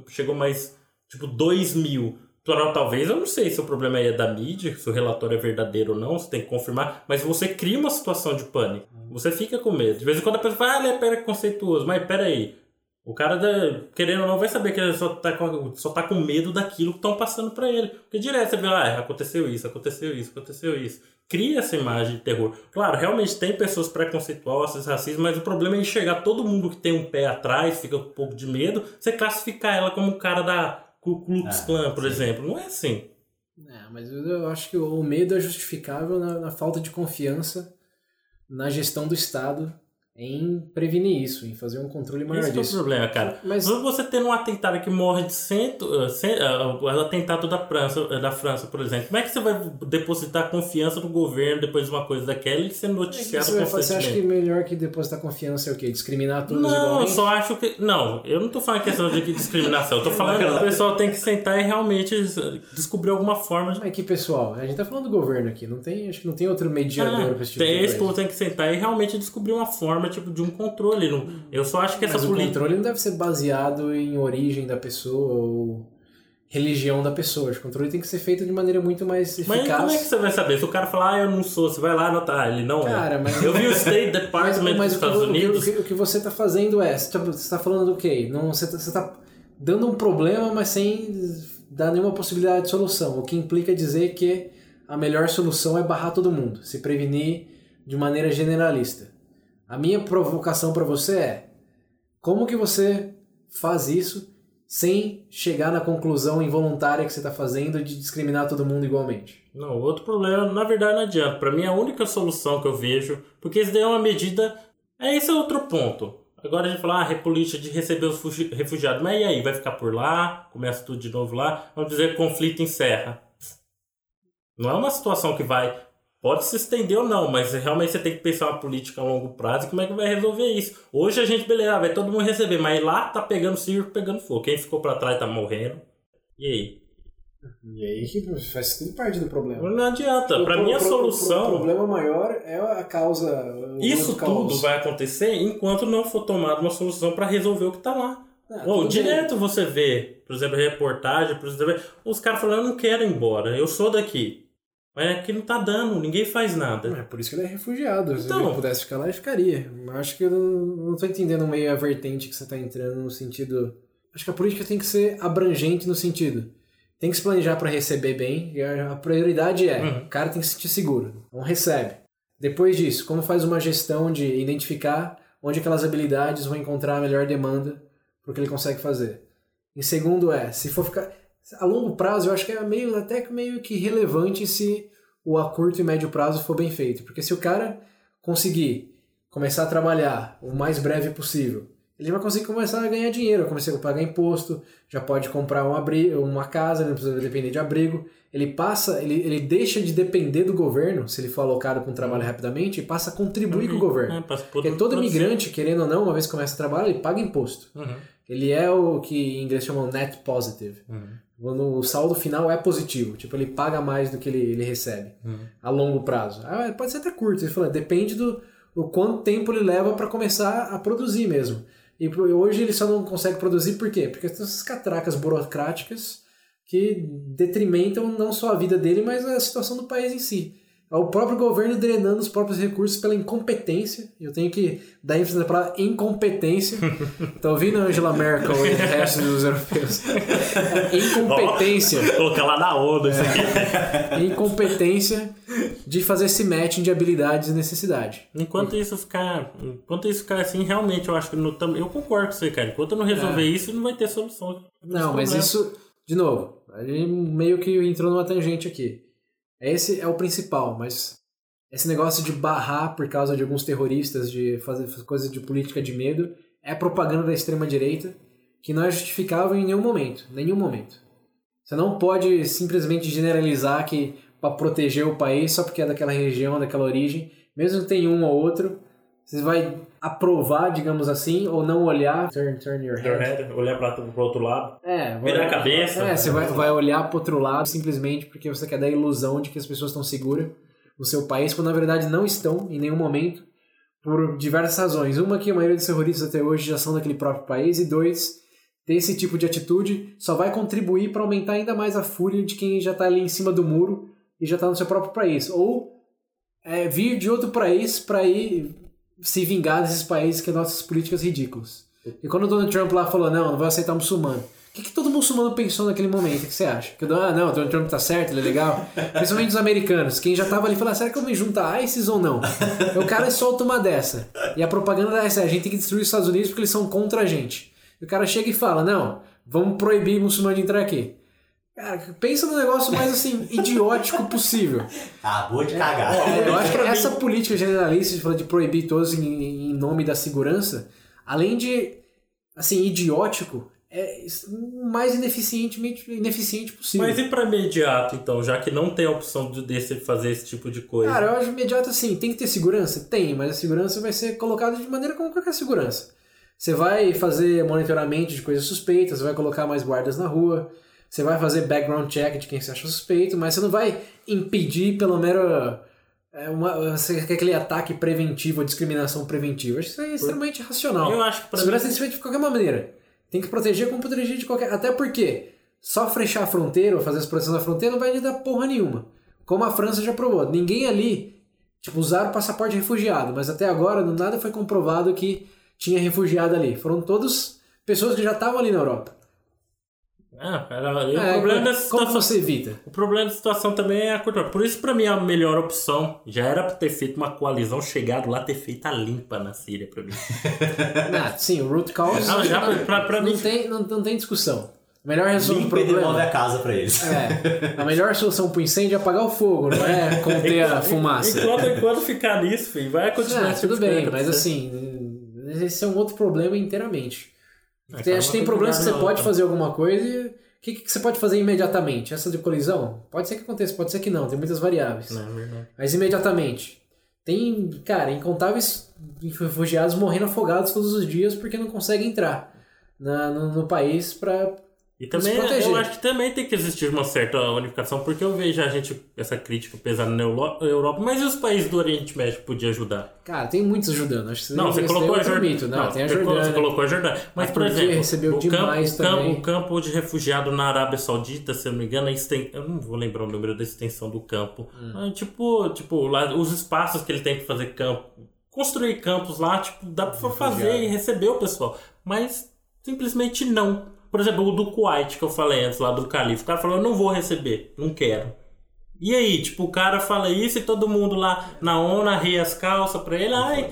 chegou mais, tipo, 2 mil. Plural, talvez, eu não sei se o problema aí é da mídia, se o relatório é verdadeiro ou não, você tem que confirmar, mas você cria uma situação de pânico. Você fica com medo. De vez em quando a pessoa fala, ah, ele é preconceituoso, mas peraí. O cara, da- querendo ou não, vai saber que ele só tá com, só tá com medo daquilo que estão passando pra ele. Porque direto você vê, ah, aconteceu isso, aconteceu isso, aconteceu isso. Cria essa imagem de terror. Claro, realmente tem pessoas preconceituosas, racistas, mas o problema é enxergar todo mundo que tem um pé atrás, fica com um pouco de medo, você classificar ela como um cara da Ku Klux Ah, Klan, por sim. exemplo. Não é assim. É, mas eu eu acho que o medo é justificável na, na falta de confiança na gestão do Estado em prevenir isso, em fazer um controle maior Esse que é o disso. problema, cara. Mas você tendo um atentado que morre de cento, uh, cen- uh, o atentado da França, uh, da França, por exemplo, como é que você vai depositar confiança no governo depois de uma coisa daquela e ser noticiado você, vai- você acha que melhor que depositar confiança é o quê? Discriminar todos Não, eu igualmente? só acho que. Não, eu não tô falando questão de discriminação. Eu tô falando que o pessoal tem que sentar e realmente descobrir alguma forma de. Mas que pessoal, a gente tá falando do governo aqui, não tem, acho que não tem outro mediador Ah, pra esse tipo tem, de esse povo tem que sentar e realmente descobrir uma forma tipo, de um controle. Não- Eu só acho que essa Mas o política. controle não deve ser baseado em origem da pessoa ou religião da pessoa. O controle tem que ser feito de maneira muito mais Mas eficaz. como é que você vai saber? Se o cara falar, ah, eu não sou, você vai lá anotar, ele não Cara, é. mas- Eu vi o State Mas, Department mas dos o, que, Estados o, que, Unidos. o, que, o que você está fazendo é, você está falando do quê? Não, você está dando um problema, mas sem dar nenhuma possibilidade de solução. O que implica dizer que a melhor solução é barrar todo mundo, se prevenir de maneira generalista. A minha provocação para você é, como que você faz isso sem chegar na conclusão involuntária que você está fazendo de discriminar todo mundo igualmente? Não, outro problema, na verdade, não adianta. Pra mim, a única solução que eu vejo, porque isso daí é uma medida. É esse é outro ponto. Agora a gente fala, ah, repolítica de receber os fugi- refugiados. Mas e aí? Vai ficar por lá? Começa tudo de novo lá? Vamos dizer que o conflito encerra. Não é uma situação que vai. Pode se estender ou não, mas realmente você tem que pensar uma política a longo prazo e como é que vai resolver isso. Hoje a gente, beleza, vai todo mundo receber, mas lá tá pegando circo, pegando fogo. Quem ficou pra trás tá morrendo. E aí? E aí que faz tudo parte do problema. Não adianta. Pro- mim a solução. O problema maior é a causa. Isso caos. tudo vai acontecer enquanto não for tomada uma solução pra resolver o que tá lá. Ah, Ou tudo bem. direto você vê, por exemplo, reportagem, por exemplo, os caras falando, eu não quero ir embora, eu sou daqui. Mas aqui não tá dando, ninguém faz nada. É por isso que ele é refugiado. Se Então. ele pudesse ficar lá, ele ficaria. Mas acho que eu não, não tô entendendo meio a vertente que você tá entrando no sentido. Acho que a política tem que ser abrangente no sentido. Tem que se planejar para receber bem. E a a prioridade é: Uhum. o cara tem que se sentir seguro. Então recebe. Depois disso, como faz uma gestão de identificar onde aquelas habilidades vão encontrar a melhor demanda para o que ele consegue fazer. Em segundo é, se for ficar a longo prazo, eu acho que é meio até que meio que relevante se o a curto e médio prazo for bem feito, porque se o cara conseguir começar a trabalhar o mais breve possível, ele vai conseguir começar a ganhar dinheiro, começar a pagar imposto, já pode comprar um abri uma casa, não precisa depender de abrigo. Ele passa, ele, ele deixa de depender do governo, se ele for alocado com trabalho rapidamente, e passa a contribuir com o governo. É, pra- Porque todo imigrante, querendo ou não, uma vez que começa a trabalhar, ele paga imposto. Uhum, Ele é o que em inglês chamam net positive. uhum, Quando o saldo final é positivo, tipo, ele paga mais do que ele, ele recebe uhum. a longo prazo. Ah, pode ser até curto, ele falou, depende do, do quanto tempo ele leva para começar a produzir mesmo. E hoje ele só não consegue produzir por quê? Porque tem essas catracas burocráticas que detrimentam não só a vida dele, mas a situação do país em si. É o próprio governo drenando os próprios recursos pela incompetência. Eu tenho que dar ênfase na palavra incompetência. tá ouvindo Angela Merkel e o resto dos europeus? Incompetência Colocar lá na onda isso aqui. incompetência de fazer esse matching de habilidades e necessidade. Enquanto isso ficar. Enquanto isso ficar assim, realmente eu acho que. No, eu concordo com você, cara. Enquanto eu não resolver isso, não vai ter solução. Não, mas Problema. isso, de novo, a gente meio que entrou numa tangente aqui. Esse é o principal, mas esse negócio de barrar por causa de alguns terroristas, de fazer coisa de política de medo, é propaganda da extrema-direita que não é justificável em nenhum momento. Nenhum momento. Você não pode simplesmente generalizar que para proteger o país só porque é daquela região, daquela origem, mesmo que tenha um ou outro, você vai aprovar, digamos assim, ou não olhar. Turn, turn your head. head, olhar pra, pro outro lado. É, vai- Virar a cabeça. É, você vai, vai olhar pro outro lado simplesmente porque você quer dar a ilusão de que as pessoas estão seguras no seu país, quando na verdade não estão em nenhum momento, por diversas razões. Uma que a maioria dos terroristas até hoje já são daquele próprio país, e dois, ter esse tipo de atitude só vai contribuir para aumentar ainda mais a fúria de quem já está ali em cima do muro e já está no seu próprio país. Ou é, vir de outro país para ir se vingar desses países que essas políticas ridículas. E quando o Donald Trump lá falou, não, não vai aceitar muçulmano. O que, que todo muçulmano pensou naquele momento? O que você acha? Que, ah, não, o Donald Trump tá certo, ele é legal. Principalmente os americanos, quem já tava ali falando, ah, será que eu me junto a ISIS ou não? O cara solta uma dessa. E a propaganda é essa, a gente tem que destruir os Estados Unidos porque eles são contra a gente. E o cara chega e fala, não, vamos proibir muçulmano de entrar aqui. Cara, pensa no negócio mais assim, idiótico possível. Acabou de cagar. É, eu acho que essa política generalista de falar de proibir todos em, em nome da segurança, além de assim idiótico, é o mais ineficientemente ineficiente possível. Mas e pra imediato, então, já que não tem a opção de desse fazer esse tipo de coisa? Cara, eu acho imediato assim, tem que ter segurança? Tem, mas a segurança vai ser colocada de maneira como qualquer segurança. Você vai fazer monitoramento de coisas suspeitas, você vai colocar mais guardas na rua, você vai fazer background check de quem você acha suspeito, mas você não vai impedir pelo mero. É uma, aquele ataque preventivo, discriminação preventiva. Acho que isso é extremamente racional. Eu acho que Segurança mim- tem que ser feita de qualquer maneira. Tem que proteger como proteger de qualquer. Até porque só fechar a fronteira ou fazer as proteções da fronteira não vai dar porra nenhuma. Como a França já provou. Ninguém ali, tipo, usaram passaporte de refugiado, mas até agora nada foi comprovado que tinha refugiado ali. Foram todos pessoas que já estavam ali na Europa. Ah, era, e o É, problema como, da como situação. você evita? O problema da situação também é a curta. Por isso, pra mim, a melhor opção já era pra ter feito uma coalizão, chegado lá, ter feito a limpa na Síria pra mim. Ah, sim, o root cause Não, já pra- pra não, mim- tem, não, não tem discussão. A melhor resolução e devolve problema. a casa pra eles. É, a melhor solução pro incêndio é apagar o fogo, não é conter a fumaça. Enquanto, enquanto ficar nisso, filho, vai continuar tipo tudo bem, mas assim, esse é um outro problema inteiramente. É, Tem- acho que tem problemas que você pode outra. fazer alguma coisa e. O que, que você pode fazer imediatamente? Essa de colisão? Pode ser que aconteça, pode ser que não, tem muitas variáveis. Não, é verdade. Mas imediatamente. Tem, cara, incontáveis refugiados morrendo afogados todos os dias porque não conseguem entrar na- no, no país pra. E também, eu acho que também tem que existir uma certa unificação, porque eu vejo a gente, essa crítica pesada na Euro- Europa, mas e os países do Oriente Médio podiam ajudar? Cara, tem muitos ajudando. Acho que Não, você colocou a é Jordânia. Não, tem a você Jordânia. colocou a Jordânia. Mas, por exemplo, recebeu o, campo, demais o, campo, também. o campo de refugiado na Arábia Saudita, se eu não me engano, a exten- eu não vou lembrar o número da extensão do campo. Hum. Mas, tipo, tipo lá, os espaços que ele tem que fazer campo, construir campos lá, tipo, dá pra fazer e receber o pessoal. Mas simplesmente não. Por exemplo, o do Kuwait que eu falei antes, lá do Califa. O cara falou, eu não vou receber, não quero. E aí, tipo, o cara fala isso e todo mundo lá na ONU arreia as calças pra ele. Ai,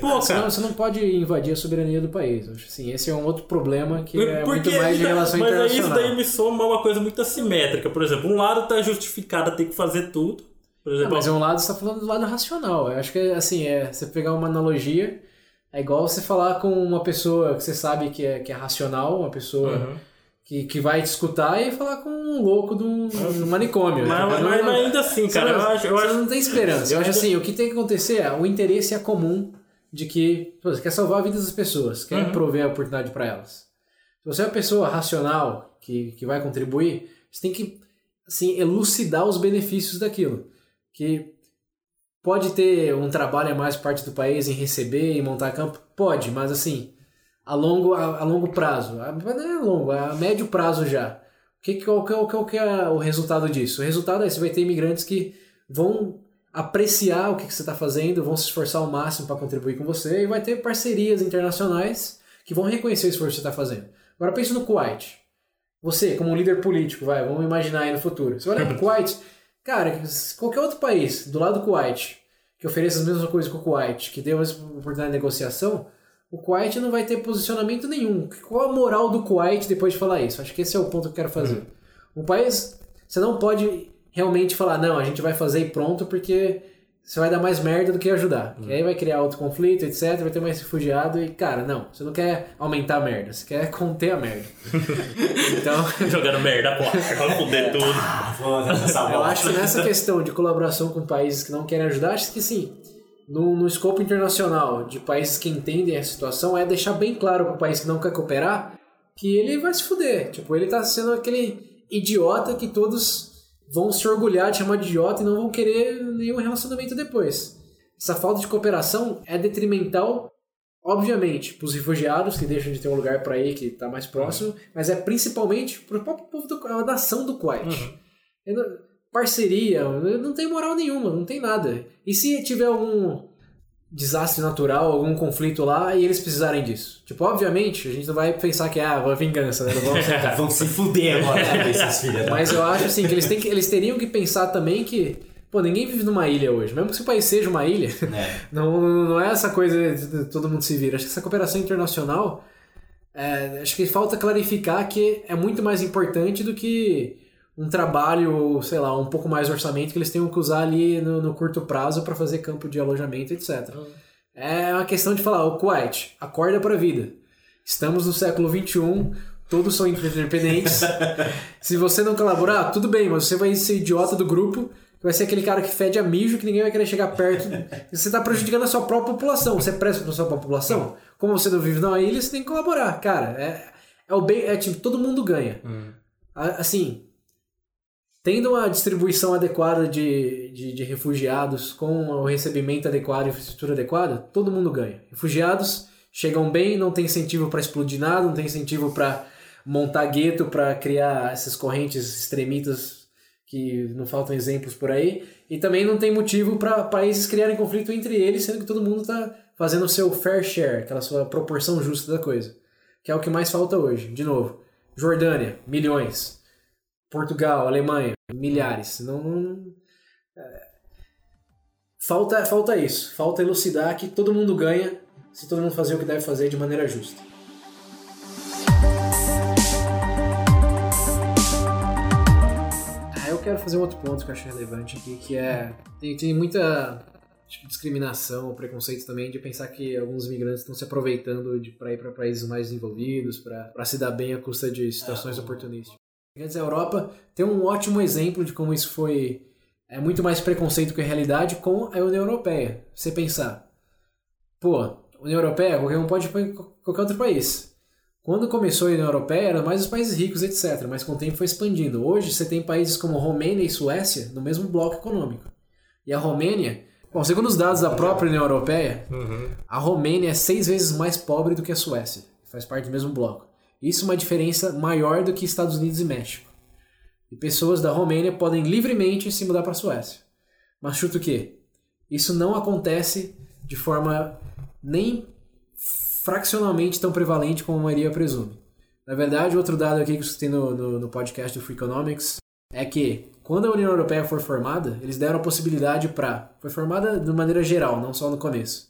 pô, Você não, cara. você não pode invadir a soberania do país. Assim, esse é um outro problema que é Porque muito mais de relação mas internacional. isso daí me soma uma coisa muito assimétrica. Por exemplo, um lado tá justificado a ter que fazer tudo. Por Não, exemplo, mas é um lado, você tá falando do lado racional. Eu acho que, assim, é você pegar uma analogia, é igual você falar com uma pessoa que você sabe que é, que é racional, uma pessoa Uhum. que, que vai te escutar e falar com um louco de um, de um manicômio. Mas, Não- mas- mas ainda assim, cara, eu não- acho. Eu você acho não tem esperança. Eu acho assim, o que tem que acontecer é o interesse é comum de que pô, você quer salvar a vida das pessoas, quer Uhum. prover a oportunidade para elas. Se você é uma pessoa racional que, que vai contribuir, você tem que assim, elucidar os benefícios daquilo. Que pode ter um trabalho a mais parte do país em receber e montar campo? Pode, mas assim, a longo, a, a longo prazo, a, não é longo, a médio prazo já. O que, qual, que é o- qual que é o resultado disso? O resultado é você vai ter imigrantes que vão apreciar o que, que você está fazendo, vão se esforçar ao máximo para contribuir com você e vai ter parcerias internacionais que vão reconhecer o esforço que você está fazendo. Agora pense no Kuwait. Você, como um líder político, vai, vamos imaginar aí no futuro. Você vai olhar pro Kuwait, cara, qualquer outro país do lado do Kuwait que ofereça as mesmas coisas que o Kuwait, que dê uma oportunidade de negociação, o Kuwait não vai ter posicionamento nenhum. Qual a moral do Kuwait depois de falar isso? Acho que esse é o ponto que eu quero fazer. Um país, você não pode realmente falar, não, a gente vai fazer e pronto, porque você vai dar mais merda do que ajudar. E aí vai criar outro conflito, etc, vai ter mais refugiado e, cara, não, você não quer aumentar a merda, você quer conter a merda. então, jogando merda, pô, vai foder tudo. Foda-se essa eu acho que nessa questão de colaboração com países que não querem ajudar, acho que sim, no, no escopo internacional de países que entendem a situação, é deixar bem claro para o país que não quer cooperar que ele vai se fuder. Tipo, ele tá sendo aquele idiota que todos vão se orgulhar de chamar de idiota e não vão querer nenhum relacionamento depois. Essa falta de cooperação é detrimental, obviamente, para os refugiados que deixam de ter um lugar para ir que está mais próximo, mas é principalmente para o próprio povo da nação do Kuwait. Não- Parceria, não tem moral nenhuma, não tem nada. E se tiver algum desastre natural, algum conflito lá e eles precisarem disso? Tipo, obviamente, a gente não vai pensar que ah, uma vingança, né? Vão se fuder agora, esses filhos. Mas eu acho assim que eles, têm que eles teriam que pensar também que, pô, ninguém vive numa ilha hoje. Mesmo que o país seja uma ilha, É. não, não é essa coisa de todo mundo se vira. Acho que essa cooperação internacional, é, acho que falta clarificar que é muito mais importante do que um trabalho, sei lá, um pouco mais orçamento que eles tenham que usar ali no, no curto prazo para fazer campo de alojamento, etc. É uma questão de falar, o Kuwait, acorda para a vida. Estamos no século XXI, todos são independentes. Se você não colaborar, tudo bem, mas você vai ser idiota do grupo, vai ser aquele cara que fede a mijo, que ninguém vai querer chegar perto. Você está prejudicando a sua própria população. Você presta para a sua própria população? Como você não vive numa ilha, você tem que colaborar. Cara, é, é o bem. É tipo, todo mundo ganha. A- Assim, tendo uma distribuição adequada de, de, de refugiados, com o recebimento adequado e infraestrutura adequada, todo mundo ganha. Refugiados chegam bem, não tem incentivo para explodir nada, não tem incentivo para montar gueto, para criar essas correntes extremistas que não faltam exemplos por aí, e também não tem motivo para países criarem conflito entre eles, sendo que todo mundo está fazendo o seu fair share, aquela sua proporção justa da coisa, que é o que mais falta hoje. De novo, Jordânia, milhões. Portugal, Alemanha, milhares. Não, é, falta, falta isso. Falta elucidar que todo mundo ganha se todo mundo fazer o que deve fazer de maneira justa. Ah, eu quero fazer um outro ponto que eu acho relevante aqui, que é tem, tem muita que discriminação ou preconceito também de pensar que alguns imigrantes estão se aproveitando de para ir para países mais desenvolvidos, para se dar bem à custa de situações É. oportunísticas. Quer dizer, a Europa tem um ótimo exemplo de como isso foi é muito mais preconceito que realidade com a União Europeia. Você pensar, pô, União Europeia, qualquer um pode ir para qualquer outro país. Quando começou a União Europeia, eram mais os países ricos, etc. Mas com o tempo foi expandindo. Hoje você tem países como Romênia e Suécia no mesmo bloco econômico. E a Romênia, bom, segundo os dados da própria União Europeia, Uhum. a Romênia é seis vezes mais pobre do que a Suécia. Faz parte do mesmo bloco. Isso é uma diferença maior do que Estados Unidos e México. E pessoas da Romênia podem livremente se mudar para a Suécia. Mas chuta o quê? Isso não acontece de forma nem fraccionalmente tão prevalente como a maioria presume. Na verdade, outro dado aqui que eu escutei no, no, no podcast do Free Economics é que quando a União Europeia for formada, eles deram a possibilidade para. Foi formada de maneira geral, não só no começo.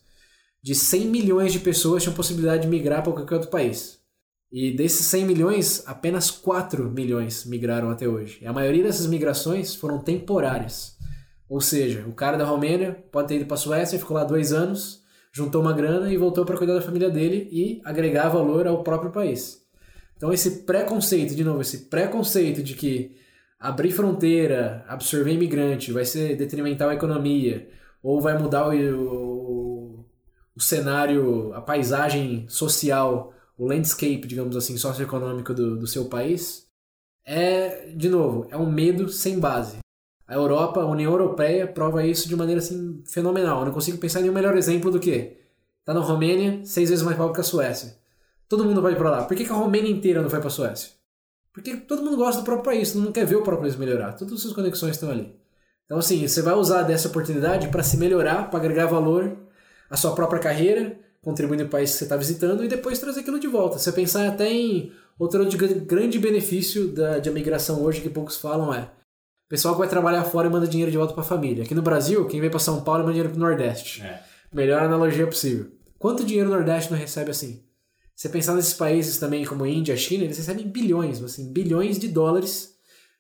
De 100 milhões de pessoas tinham possibilidade de migrar para qualquer outro país. E desses 100 milhões, apenas 4 milhões migraram até hoje. E a maioria dessas migrações foram temporárias. Ou seja, o cara da Romênia pode ter ido para a Suécia, ficou lá dois anos, juntou uma grana e voltou para cuidar da família dele e agregar valor ao próprio país. Então esse preconceito, de novo, esse preconceito de que abrir fronteira, absorver imigrante vai ser detrimental à economia ou vai mudar o, o, o cenário, a paisagem social, o landscape, digamos assim, socioeconômico do, do seu país, é, de novo, é um medo sem base. A Europa, a União Europeia prova isso de maneira assim fenomenal. Eu não consigo pensar em nenhum melhor exemplo do que tá na Romênia, seis vezes mais pobre que a Suécia. Todo mundo vai para lá. Por que, que a Romênia inteira não vai para a Suécia? Porque todo mundo gosta do próprio país, todo mundo quer ver o próprio país melhorar. Todas as suas conexões estão ali. Então, assim, você vai usar dessa oportunidade para se melhorar, para agregar valor à sua própria carreira, contribuindo no país que você está visitando e depois trazer aquilo de volta. Você pensar até em outro de grande benefício da, de migração hoje que poucos falam é o pessoal que vai trabalhar fora e manda dinheiro de volta para a família. Aqui no Brasil, quem vem para São Paulo manda dinheiro para o Nordeste. É. Melhor analogia possível. Quanto dinheiro o Nordeste não recebe assim? Você pensar nesses países também como Índia, China, eles recebem bilhões, assim, bilhões de dólares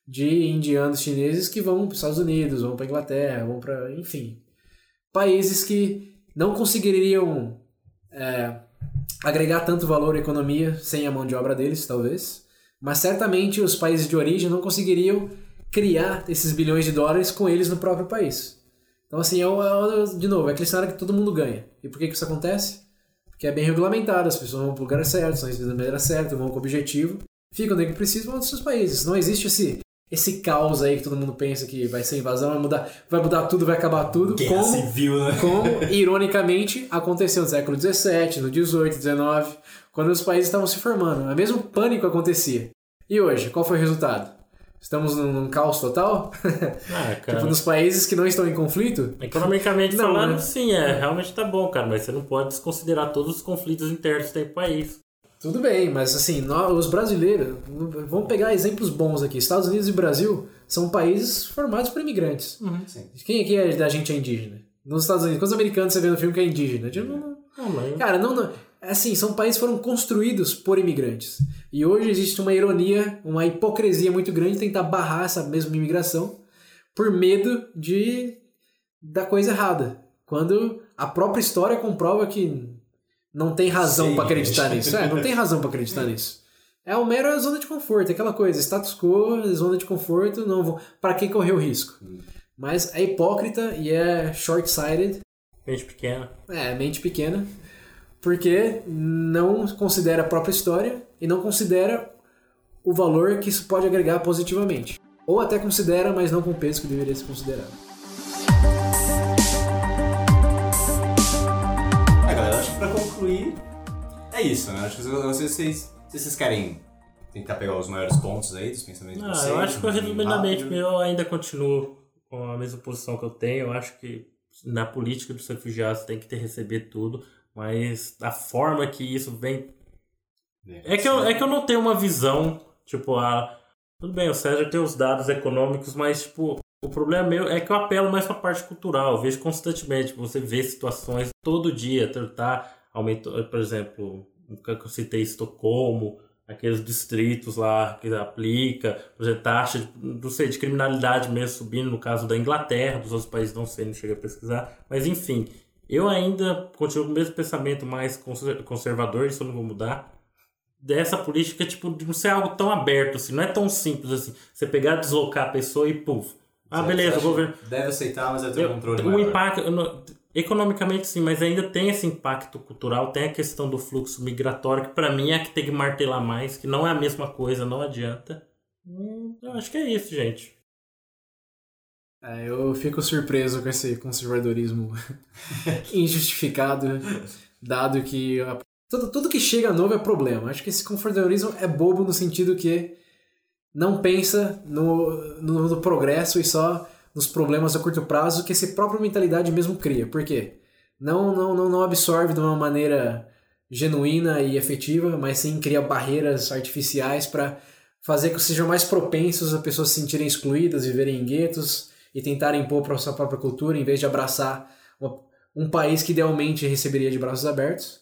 de indianos chineses que vão para os Estados Unidos, vão para Inglaterra, vão para, enfim, países que não conseguiriam é, agregar tanto valor à economia sem a mão de obra deles, talvez, mas certamente os países de origem não conseguiriam criar esses bilhões de dólares com eles no próprio país. Então, assim, é, é, de novo, é aquele cenário que todo mundo ganha. E por que, que isso acontece? Porque é bem regulamentado, as pessoas vão para o lugar certo, são recebidas da maneira certa, vão com o objetivo, ficam onde precisam, vão dos seus países. Não existe esse, esse caos aí que todo mundo pensa que vai ser invasão, vai mudar, vai mudar tudo, vai acabar tudo. Guerra como, civil, né? como, ironicamente, aconteceu no século XVII, no XVIII, XIX, quando os países estavam se formando. O mesmo pânico acontecia. E hoje, qual foi o resultado? Estamos num, num caos total? Ah, cara. tipo, nos países que não estão em conflito? Economicamente Não, falando, né? sim, é, realmente tá bom, cara, mas você não pode desconsiderar todos os conflitos internos que tem país. Tudo bem, mas assim, nós, os brasileiros, vamos pegar exemplos bons aqui. Estados Unidos e Brasil são países formados por imigrantes. Sim. Quem aqui é da gente é indígena? Nos Estados Unidos, quantos americanos você vê no filme que é indígena? Eu não- não-. Cara, não, não. Assim, são países que foram construídos por imigrantes. E hoje existe uma ironia, uma hipocrisia muito grande tentar barrar essa mesma imigração por medo de da coisa errada. Quando a própria história comprova que não tem razão para acreditar gente. nisso. É, não tem razão para acreditar nisso. É o mero zona de conforto, aquela coisa, status quo, zona de conforto, não vou. Para que correr o risco? Mas é hipócrita e é short-sighted Gente pequena. é, mente pequena, porque não considera a própria história e não considera o valor que isso pode agregar positivamente. Ou até considera, mas não com o peso que deveria ser considerado. É isso, né? Acho que vocês, vocês, se vocês querem tentar pegar os maiores pontos aí dos pensamentos de Ah, vocês. eu acho que eu, resumidamente, eu ainda continuo com a mesma posição que eu tenho. Eu acho que na política dos refugiados tem que ter receber tudo, mas a forma que isso vem. É que eu, é que eu não tenho uma visão, tipo, a. Tudo bem, o César tem os dados econômicos, mas, tipo, o problema meu é que eu apelo mais pra parte cultural. Eu vejo constantemente, você vê situações todo dia, tá aumentou, por exemplo, o que eu citei, Estocolmo, aqueles distritos lá que aplica, por exemplo, taxa, não sei, de criminalidade mesmo subindo, no caso da Inglaterra, dos outros países não sei, não chega a pesquisar, mas enfim, eu ainda continuo com o mesmo pensamento mais conservador, isso eu não vou mudar, dessa política, tipo, de não ser algo tão aberto, assim, não é tão simples assim, você pegar, deslocar a pessoa e puf, ah, beleza, o governo... Deve aceitar, mas vai ter um controle O maior. impacto... Economicamente sim, mas ainda tem esse impacto cultural, tem a questão do fluxo migratório, que para mim é que tem que martelar mais, que não é a mesma coisa, não adianta. Hum, eu acho que é isso, gente. É, eu fico surpreso com esse conservadorismo injustificado, dado que a, tudo, tudo que chega novo é problema. Acho que esse conservadorismo é bobo no sentido que não pensa no, no, no progresso e só nos problemas a curto prazo que essa própria mentalidade mesmo cria. Por quê? Não, não, não, não absorve de uma maneira genuína e efetiva, mas sim cria barreiras artificiais para fazer que sejam mais propensos a pessoas se sentirem excluídas, viverem em guetos e tentarem impor para sua própria cultura em vez de abraçar um país que idealmente receberia de braços abertos.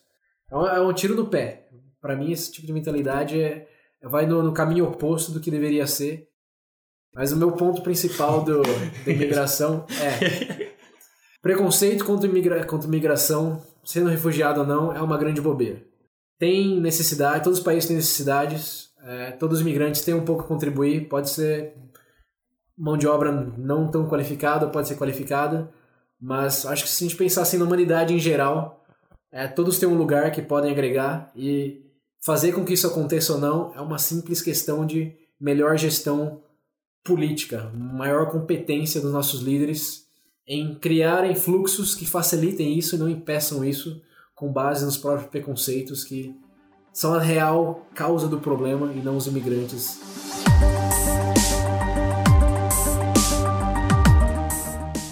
É um, é um tiro no pé. Para mim, esse tipo de mentalidade é, vai no, no caminho oposto do que deveria ser mas o meu ponto principal do, da imigração é preconceito contra, imigra contra imigração, sendo refugiado ou não, é uma grande bobeira. Tem necessidade, todos os países têm necessidades, é, todos os imigrantes têm um pouco a contribuir, pode ser mão de obra não tão qualificada, pode ser qualificada, mas acho que se a gente pensar assim na humanidade em geral, é, todos têm um lugar que podem agregar e fazer com que isso aconteça ou não é uma simples questão de melhor gestão política, maior competência dos nossos líderes em criarem fluxos que facilitem isso e não impeçam isso com base nos próprios preconceitos que são a real causa do problema e não os imigrantes.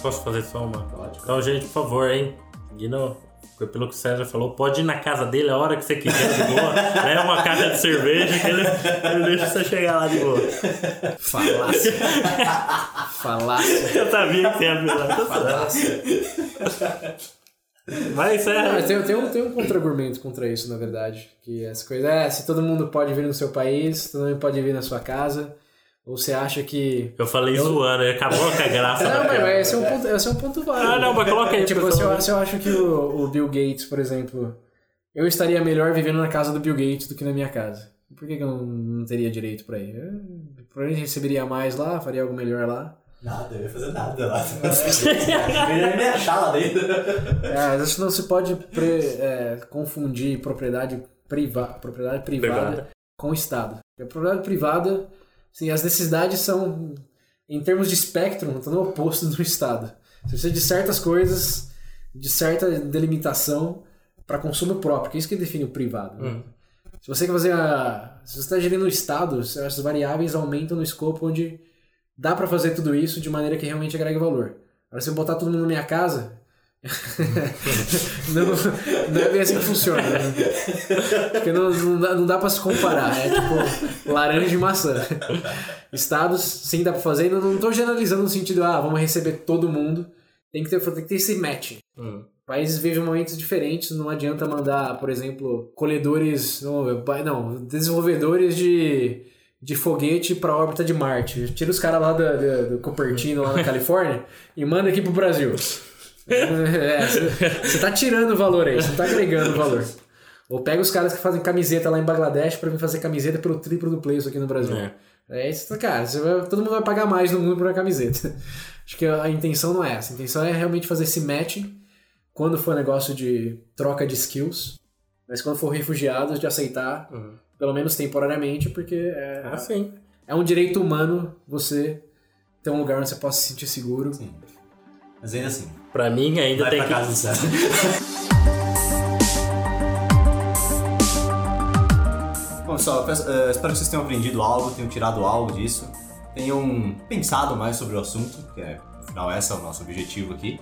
Posso fazer só uma? Pode. Então, gente, por favor, hein? Guino, pelo que o César falou, pode ir na casa dele a hora que você quiser, de boa. Leva uma caixa de cerveja que ele, ele deixa você chegar lá de boa. Falácia. Falácia. Eu sabia que você ia falar. Falácia. Vai, César. Mas tem, tem, um, tem um contra-argumento contra isso, na verdade. Que essa coisa é, se todo mundo pode vir no seu país, todo mundo pode vir na sua casa. Ou você acha que. Eu falei zoando, ele acabou com a graça. Não, mas, esse, é um ponto, esse é um ponto válido. Ah, não, mas coloca aí, Tipo, pessoal. se eu, se eu acho que o, o Bill Gates, por exemplo, eu estaria melhor vivendo na casa do Bill Gates do que na minha casa. Por que, que eu não, não teria direito pra ir? Eu, provavelmente receberia mais lá, faria algo melhor lá. Nada, eu ia fazer nada lá. Eu ia me achar lá dentro. É, às vezes não se pode pre- é, confundir propriedade, priva propriedade privada, Privada. com Estado. Porque a propriedade privada, sim, as necessidades são, em termos de espectro, estão no oposto do Estado. Você precisa de certas coisas, de certa delimitação para consumo próprio, que é isso que define o privado. né? Hum. Se você quer fazer a. Se você está gerindo o Estado, essas variáveis aumentam no escopo onde dá para fazer tudo isso de maneira que realmente agregue valor. Agora, se eu botar todo mundo na minha casa. Não, não é bem assim que funciona. Né? Porque não, não dá, não dá pra se comparar. É tipo laranja e maçã. Estados, sim, dá pra fazer. Não, não tô generalizando no sentido, ah, vamos receber todo mundo. Tem que ter, tem que ter esse match. Hum. Países vivem momentos diferentes, não adianta mandar, por exemplo, colhedores, não, não desenvolvedores de, de foguete para órbita de Marte. Tira os caras lá do, do, do Cupertino, lá na Califórnia, e manda aqui pro Brasil. Você tá tirando valor aí, você não tá agregando valor. Ou pega os caras que fazem camiseta lá em Bangladesh para vir fazer camiseta pelo triplo do preço aqui no Brasil. É. É isso, cara. Você vai- todo mundo vai pagar mais no mundo por uma camiseta. Acho que a intenção não é essa. A intenção é realmente fazer esse match quando for negócio de troca de skills, mas quando for refugiados, de aceitar, Uhum. pelo menos temporariamente, porque é, Ah, é um direito humano você ter um lugar onde você possa se sentir seguro. Sim. Mas ainda assim, Pra mim ainda vai tem pra que... casa do César. Bom, pessoal, eh, espero que vocês tenham aprendido algo, tenham tirado algo disso, tenham pensado mais sobre o assunto, que é, afinal, esse é o nosso objetivo aqui.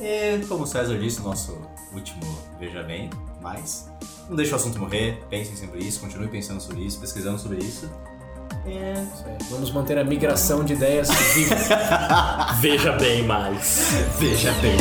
E, como o César disse, no nosso último Veja Bem, mas não deixe o assunto morrer, pensem sobre isso, continuem pensando sobre isso, pesquisando sobre isso. É. Vamos manter a migração de ideias viva. Veja bem mais. Veja Bem.